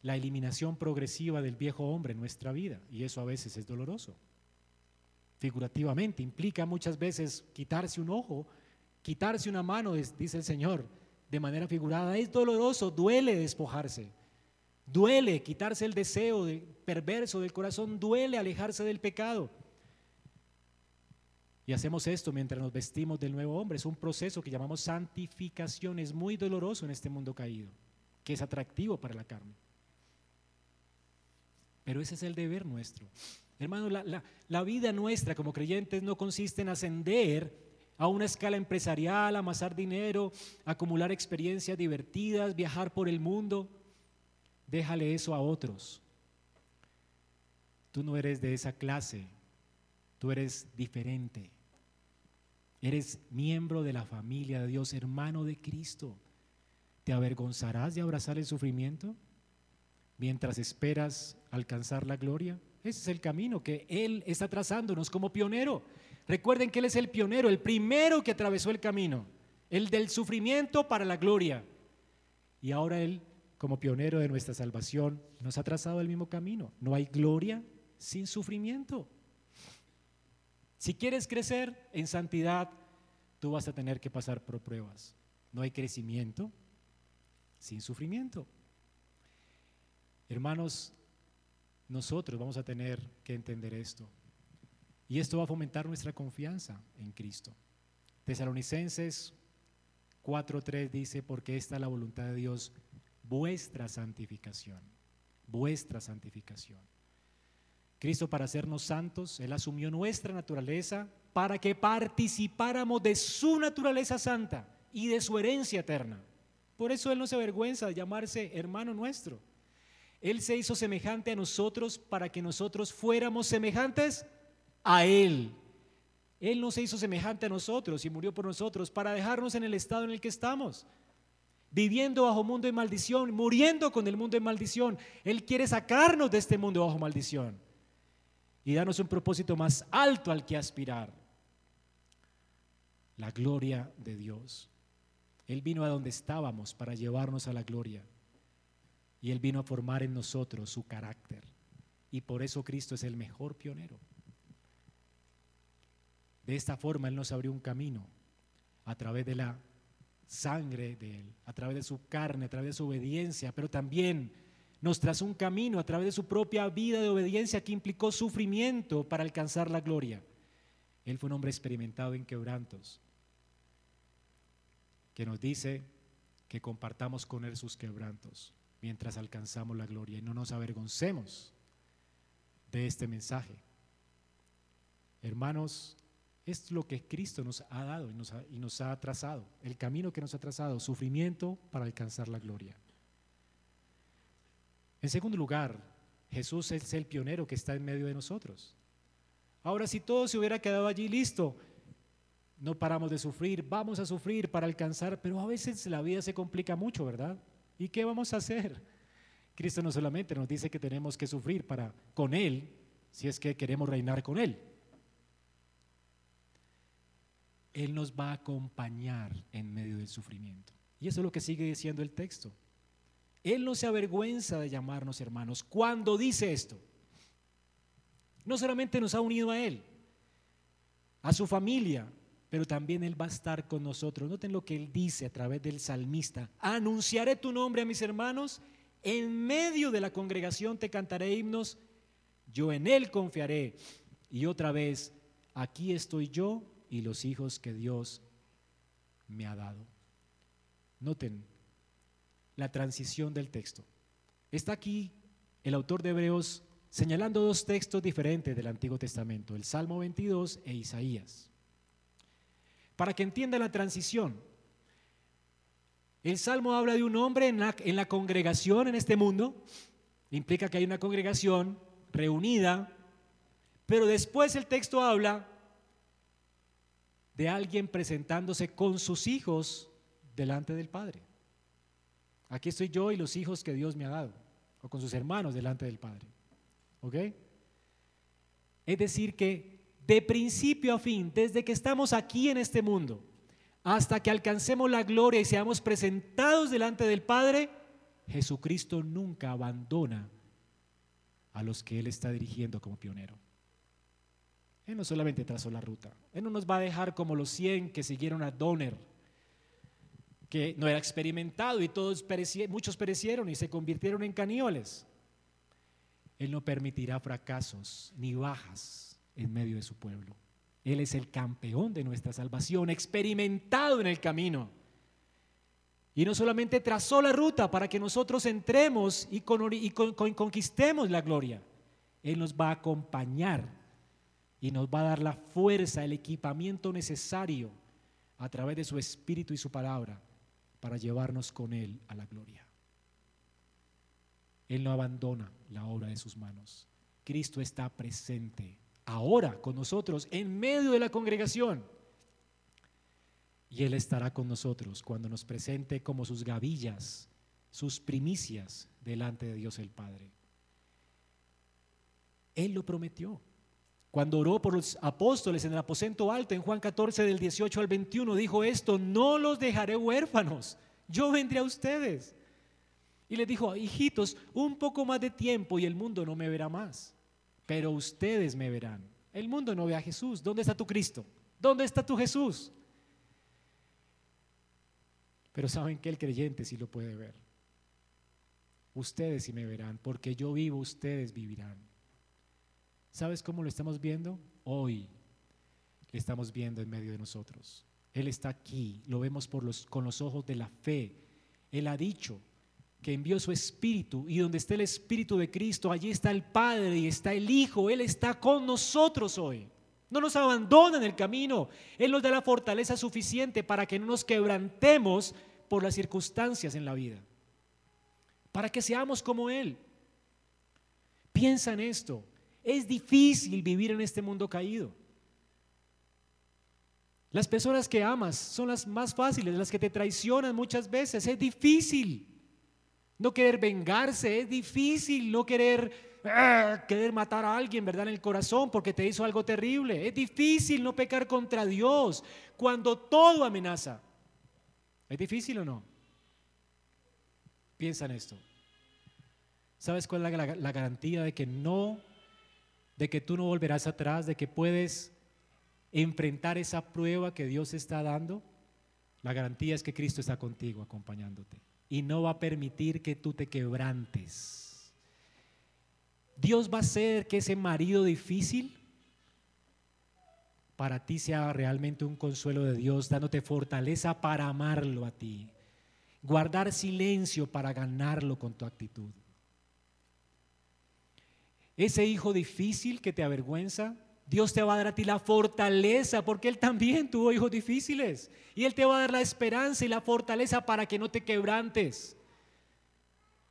la eliminación progresiva del viejo hombre en nuestra vida y eso a veces es doloroso. Figurativamente implica muchas veces quitarse un ojo, quitarse una mano, dice el Señor, de manera figurada. Es doloroso, duele despojarse, duele quitarse el deseo perverso del corazón, duele alejarse del pecado. Y hacemos esto mientras nos vestimos del nuevo hombre. Es un proceso que llamamos santificación. Es muy doloroso en este mundo caído, que es atractivo para la carne. Pero ese es el deber nuestro. Hermano, la, vida nuestra como creyentes no consiste en ascender a una escala empresarial, amasar dinero, acumular experiencias divertidas, viajar por el mundo. Déjale eso a otros. Tú no eres de esa clase, tú eres diferente. Eres miembro de la familia de Dios, hermano de Cristo. ¿Te avergonzarás de abrazar el sufrimiento mientras esperas alcanzar la gloria? Ese es el camino que Él está trazándonos como pionero. Recuerden que Él es el pionero, el primero que atravesó el camino, el del sufrimiento para la gloria. Y ahora Él, como pionero de nuestra salvación, nos ha trazado el mismo camino. No hay gloria sin sufrimiento. Si quieres crecer en santidad, tú vas a tener que pasar por pruebas. No hay crecimiento sin sufrimiento. Hermanos, nosotros vamos a tener que entender esto. Y esto va a fomentar nuestra confianza en Cristo. Tesalonicenses 4.3 dice, porque esta es la voluntad de Dios, vuestra santificación, vuestra santificación. Cristo para hacernos santos, Él asumió nuestra naturaleza para que participáramos de su naturaleza santa y de su herencia eterna. Por eso Él no se avergüenza de llamarse hermano nuestro. Él se hizo semejante a nosotros para que nosotros fuéramos semejantes a Él. Él no se hizo semejante a nosotros y murió por nosotros para dejarnos en el estado en el que estamos. Viviendo bajo mundo de maldición, muriendo con el mundo de maldición. Él quiere sacarnos de este mundo bajo maldición y darnos un propósito más alto al que aspirar. La gloria de Dios. Él vino a donde estábamos para llevarnos a la gloria. Y Él vino a formar en nosotros su carácter. Y por eso Cristo es el mejor pionero. De esta forma Él nos abrió un camino a través de la sangre de Él, a través de su carne, a través de su obediencia, pero también nos trazó un camino a través de su propia vida de obediencia que implicó sufrimiento para alcanzar la gloria. Él fue un hombre experimentado en quebrantos, que nos dice que compartamos con Él sus quebrantos mientras alcanzamos la gloria y no nos avergoncemos de este mensaje. Hermanos, es lo que Cristo nos ha dado y nos ha, y nos ha trazado, el camino que nos ha trazado, sufrimiento para alcanzar la gloria. En segundo lugar, Jesús es el pionero que está en medio de nosotros. Ahora, si todo se hubiera quedado allí listo, no paramos de sufrir, vamos a sufrir para alcanzar, pero a veces la vida se complica mucho, ¿verdad? ¿Y qué vamos a hacer? Cristo no solamente nos dice que tenemos que sufrir para con Él, si es que queremos reinar con Él. Él nos va a acompañar en medio del sufrimiento. Y eso es lo que sigue diciendo el texto. Él no se avergüenza de llamarnos hermanos cuando dice esto. No solamente nos ha unido a Él, a su familia, pero también Él va a estar con nosotros. Noten lo que Él dice a través del salmista. Anunciaré tu nombre a mis hermanos, en medio de la congregación te cantaré himnos, yo en Él confiaré. Y otra vez, aquí estoy yo y los hijos que Dios me ha dado. Noten, la transición del texto. Está aquí el autor de Hebreos señalando dos textos diferentes del Antiguo Testamento, el Salmo 22 e Isaías. Para que entienda la transición, el Salmo habla de un hombre en la, congregación en este mundo, implica que hay una congregación reunida, pero después el texto habla de alguien presentándose con sus hijos delante del Padre. Aquí estoy yo y los hijos que Dios me ha dado, o con sus hermanos delante del Padre. ¿Ok? Es decir, que de principio a fin, desde que estamos aquí en este mundo, hasta que alcancemos la gloria y seamos presentados delante del Padre, Jesucristo nunca abandona a los que Él está dirigiendo como pionero. Él no solamente trazó la ruta, Él no nos va a dejar como los 100 que siguieron a Donner que no era experimentado y todos muchos perecieron y se convirtieron en caníbales. Él no permitirá fracasos ni bajas en medio de su pueblo. Él es el campeón de nuestra salvación, experimentado en el camino. Y no solamente trazó la ruta para que nosotros entremos y, conquistemos la gloria, Él nos va a acompañar y nos va a dar la fuerza, el equipamiento necesario a través de su espíritu y su palabra para llevarnos con Él a la gloria. Él no abandona la obra de sus manos. Cristo está presente ahora con nosotros en medio de la congregación. Y Él estará con nosotros cuando nos presente como sus gavillas, sus primicias delante de Dios el Padre. Él lo prometió. Cuando oró por los apóstoles en el aposento alto, en Juan 14 del 18 al 21, dijo esto, no los dejaré huérfanos, yo vendré a ustedes. Y le dijo, hijitos, un poco más de tiempo y el mundo no me verá más, pero ustedes me verán. El mundo no ve a Jesús. ¿Dónde está tu Cristo? ¿Dónde está tu Jesús? Pero saben que el creyente sí lo puede ver. Ustedes sí me verán, porque yo vivo, ustedes vivirán. ¿Sabes cómo lo estamos viendo? hoy le estamos viendo en medio de nosotros. Él está aquí, lo vemos con los ojos de la fe. Él ha dicho que envió su Espíritu y donde está el Espíritu de Cristo, allí está el Padre y está el Hijo. Él está con nosotros hoy. No nos abandona en el camino. Él nos da la fortaleza suficiente para que no nos quebrantemos por las circunstancias en la vida. Para que seamos como Él. Piensa en esto. Es difícil vivir en este mundo caído. Las personas que amas son las más fáciles, las que te traicionan muchas veces. Es difícil no querer vengarse, es difícil no querer, ah, querer matar a alguien, ¿verdad? En el corazón porque te hizo algo terrible. Es difícil no pecar contra Dios cuando todo amenaza. ¿Es difícil o no? Piensa en esto. ¿Sabes cuál es la, la garantía de que no, de que tú no volverás atrás, de que puedes enfrentar esa prueba que Dios está dando, la garantía es que Cristo está contigo acompañándote y no va a permitir que tú te quebrantes. Dios va a hacer que ese marido difícil para ti sea realmente un consuelo de Dios, dándote fortaleza para amarlo a ti, guardar silencio para ganarlo con tu actitud. Ese hijo difícil que te avergüenza, Dios te va a dar a ti la fortaleza, porque Él también tuvo hijos difíciles. Y Él te va a dar la esperanza y la fortaleza para que no te quebrantes.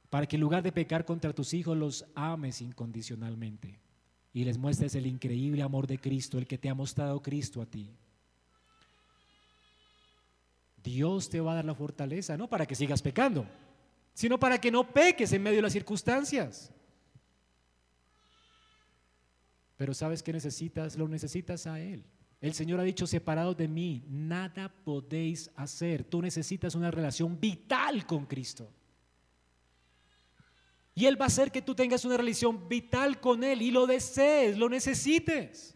Para que en lugar de pecar contra tus hijos, los ames incondicionalmente. Y les muestres el increíble amor de Cristo, el que te ha mostrado Cristo a ti. Dios te va a dar la fortaleza, no para que sigas pecando, sino para que no peques en medio de las circunstancias. Pero ¿sabes qué necesitas? Lo necesitas a Él. El Señor ha dicho, separados de mí, nada podéis hacer. Tú necesitas una relación vital con Cristo. Y Él va a hacer que tú tengas una relación vital con Él y lo desees, lo necesites.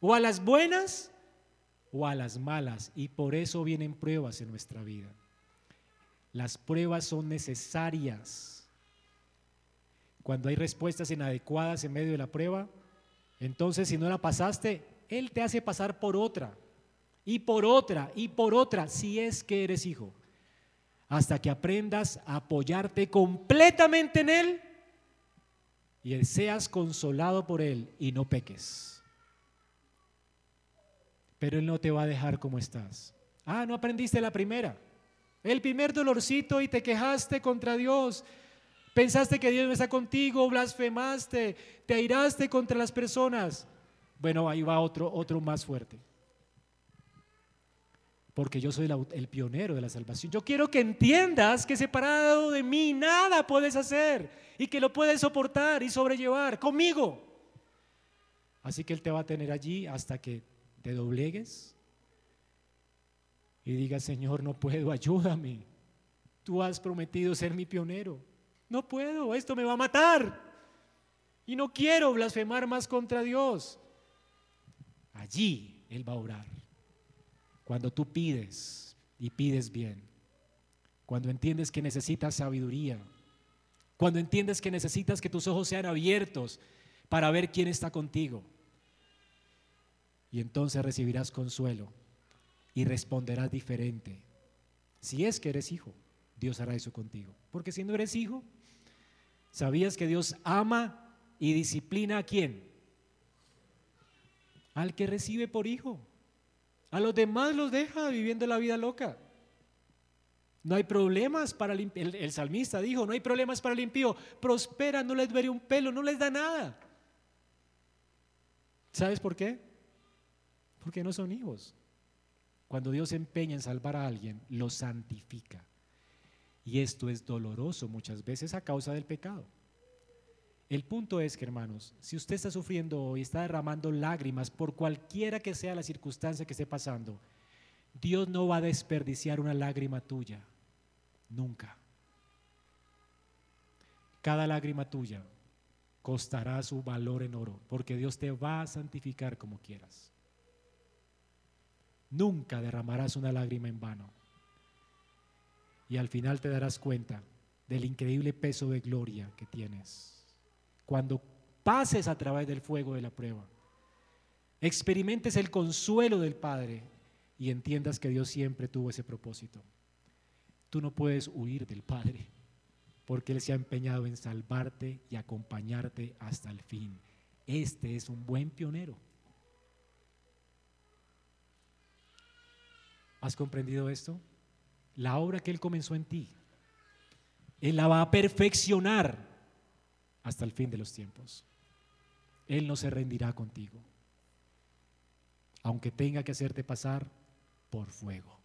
O a las buenas o a las malas. Y por eso vienen pruebas en nuestra vida. Las pruebas son necesarias. Cuando hay respuestas inadecuadas en medio de la prueba, entonces, si no la pasaste, Él te hace pasar por otra, y por otra, y por otra, si es que eres hijo, hasta que aprendas a apoyarte completamente en Él y seas consolado por Él y no peques. Pero Él no te va a dejar como estás. Ah, no aprendiste la primera. El primer dolorcito y te quejaste contra Dios Pensaste que Dios no está contigo, blasfemaste, te airaste contra las personas. Bueno, ahí va otro, otro más fuerte. Porque yo soy el pionero de la salvación. Yo quiero que entiendas que separado de mí nada puedes hacer y que lo puedes soportar y sobrellevar conmigo. Así que Él te va a tener allí hasta que te doblegues y digas, Señor, no puedo, ayúdame. Tú has prometido ser mi pionero. No puedo, esto me va a matar. Y no quiero blasfemar más contra Dios. Allí Él va a orar. Cuando tú pides y pides bien. Cuando entiendes que necesitas sabiduría. Cuando entiendes que necesitas que tus ojos sean abiertos para ver quién está contigo. Y entonces recibirás consuelo y responderás diferente. Si es que eres hijo, Dios hará eso contigo. Porque si no eres hijo, ¿Sabías que Dios ama y disciplina a quién? Al que recibe por hijo. A los demás los deja viviendo la vida loca. No hay problemas para el, el, salmista dijo, no hay problemas para el impío. Prospera, no les duele un pelo, no les da nada. ¿Sabes por qué? Porque no son hijos. Cuando Dios empeña en salvar a alguien, lo santifica. Y esto es doloroso muchas veces a causa del pecado. El punto es que, hermanos, si usted está sufriendo y está derramando lágrimas por cualquiera que sea la circunstancia que esté pasando, Dios no va a desperdiciar una lágrima tuya. Nunca. Cada lágrima tuya costará su valor en oro, porque Dios te va a santificar como quieras. Nunca derramarás una lágrima en vano y al final te darás cuenta del increíble peso de gloria que tienes. Cuando pases a través del fuego de la prueba, experimentes el consuelo del Padre y entiendas que Dios siempre tuvo ese propósito. Tú no puedes huir del Padre porque Él se ha empeñado en salvarte y acompañarte hasta el fin. Este es un buen pionero. ¿Has comprendido esto? La obra que Él comenzó en ti, Él la va a perfeccionar hasta el fin de los tiempos. Él no se rendirá contigo, aunque tenga que hacerte pasar por fuego.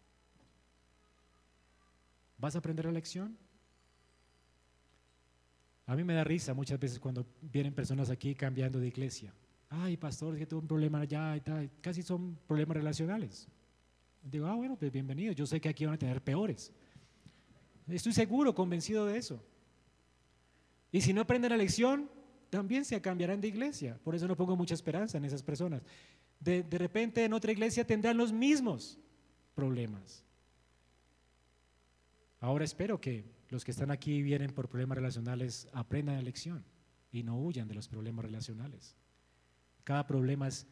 ¿Vas a aprender la lección? A mí me da risa muchas veces cuando vienen personas aquí cambiando de iglesia. Ay, pastor, es que tuve un problema allá y tal. Casi son problemas relacionales. Digo, ah, bueno, pues bienvenido. Yo sé que aquí van a tener peores. Estoy seguro, convencido de eso. Y si no aprenden la lección, también se cambiarán de iglesia. Por eso no pongo mucha esperanza en esas personas. De, de repente en otra iglesia tendrán los mismos problemas. Ahora espero que los que están aquí y vienen por problemas relacionales aprendan la lección y no huyan de los problemas relacionales. Cada problema es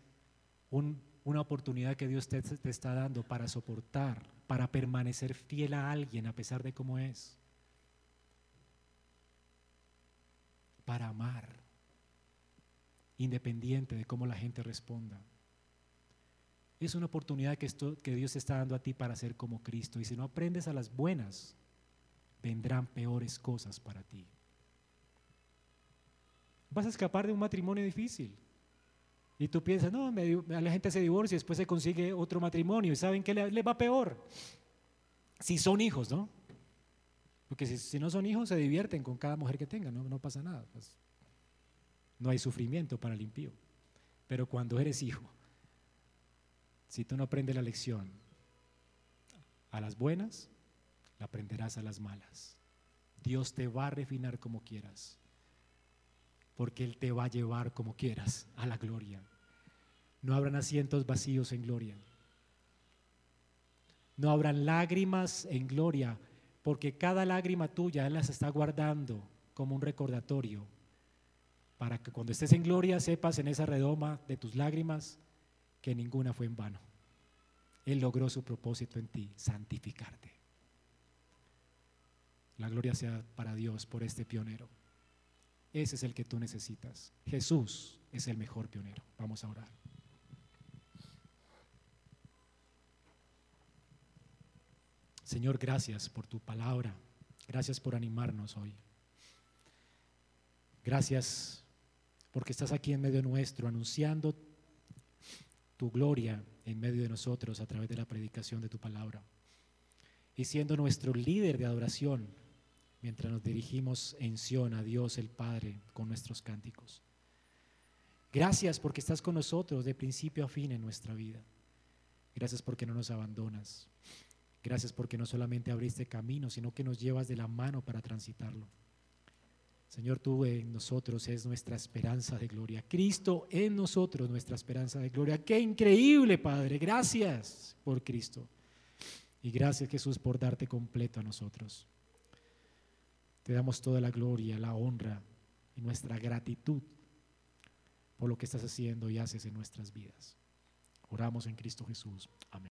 una oportunidad que Dios te, está dando para soportar, para permanecer fiel a alguien a pesar de cómo es, para amar, independiente de cómo la gente responda. Es una oportunidad que, esto, que Dios está dando a ti para ser como Cristo. Y si no aprendes a las buenas, vendrán peores cosas para ti. Vas a escapar de un matrimonio difícil. Y tú piensas, no, la gente se divorcia y después se consigue otro matrimonio. ¿Y saben que le, va peor? Si son hijos, ¿no? Porque si, no son hijos, se divierten con cada mujer que tengan, no, no pasa nada. Pues. no hay sufrimiento para el impío. Pero cuando eres hijo, si tú no aprendes la lección a las buenas, la aprenderás a las malas. Dios te va a refinar como quieras, porque Él te va a llevar como quieras a la gloria. No habrán asientos vacíos en gloria. No habrán lágrimas en gloria, porque cada lágrima tuya Él las está guardando como un recordatorio, para que cuando estés en gloria sepas en esa redoma de tus lágrimas que ninguna fue en vano. Él logró su propósito en ti, santificarte. La gloria sea para Dios por este pionero. Ese es el que tú necesitas. Jesús es el mejor pionero. Vamos a orar. Señor, gracias por tu palabra. Gracias por animarnos hoy. Gracias porque estás aquí en medio nuestro anunciando tu gloria en medio de nosotros a través de la predicación de tu palabra. Y siendo nuestro líder de adoración mientras nos dirigimos en Sion a Dios el Padre con nuestros cánticos. Gracias porque estás con nosotros de principio a fin en nuestra vida. Gracias porque no nos abandonas. Gracias porque no solamente abriste camino, sino que nos llevas de la mano para transitarlo. Señor, tú en nosotros es nuestra esperanza de gloria. Cristo en nosotros nuestra esperanza de gloria. Qué increíble, Padre. Gracias por Cristo. Y gracias, Jesús, por darte completo a nosotros. Te damos toda la gloria, la honra y nuestra gratitud por lo que estás haciendo y haces en nuestras vidas. Oramos en Cristo Jesús. Amén.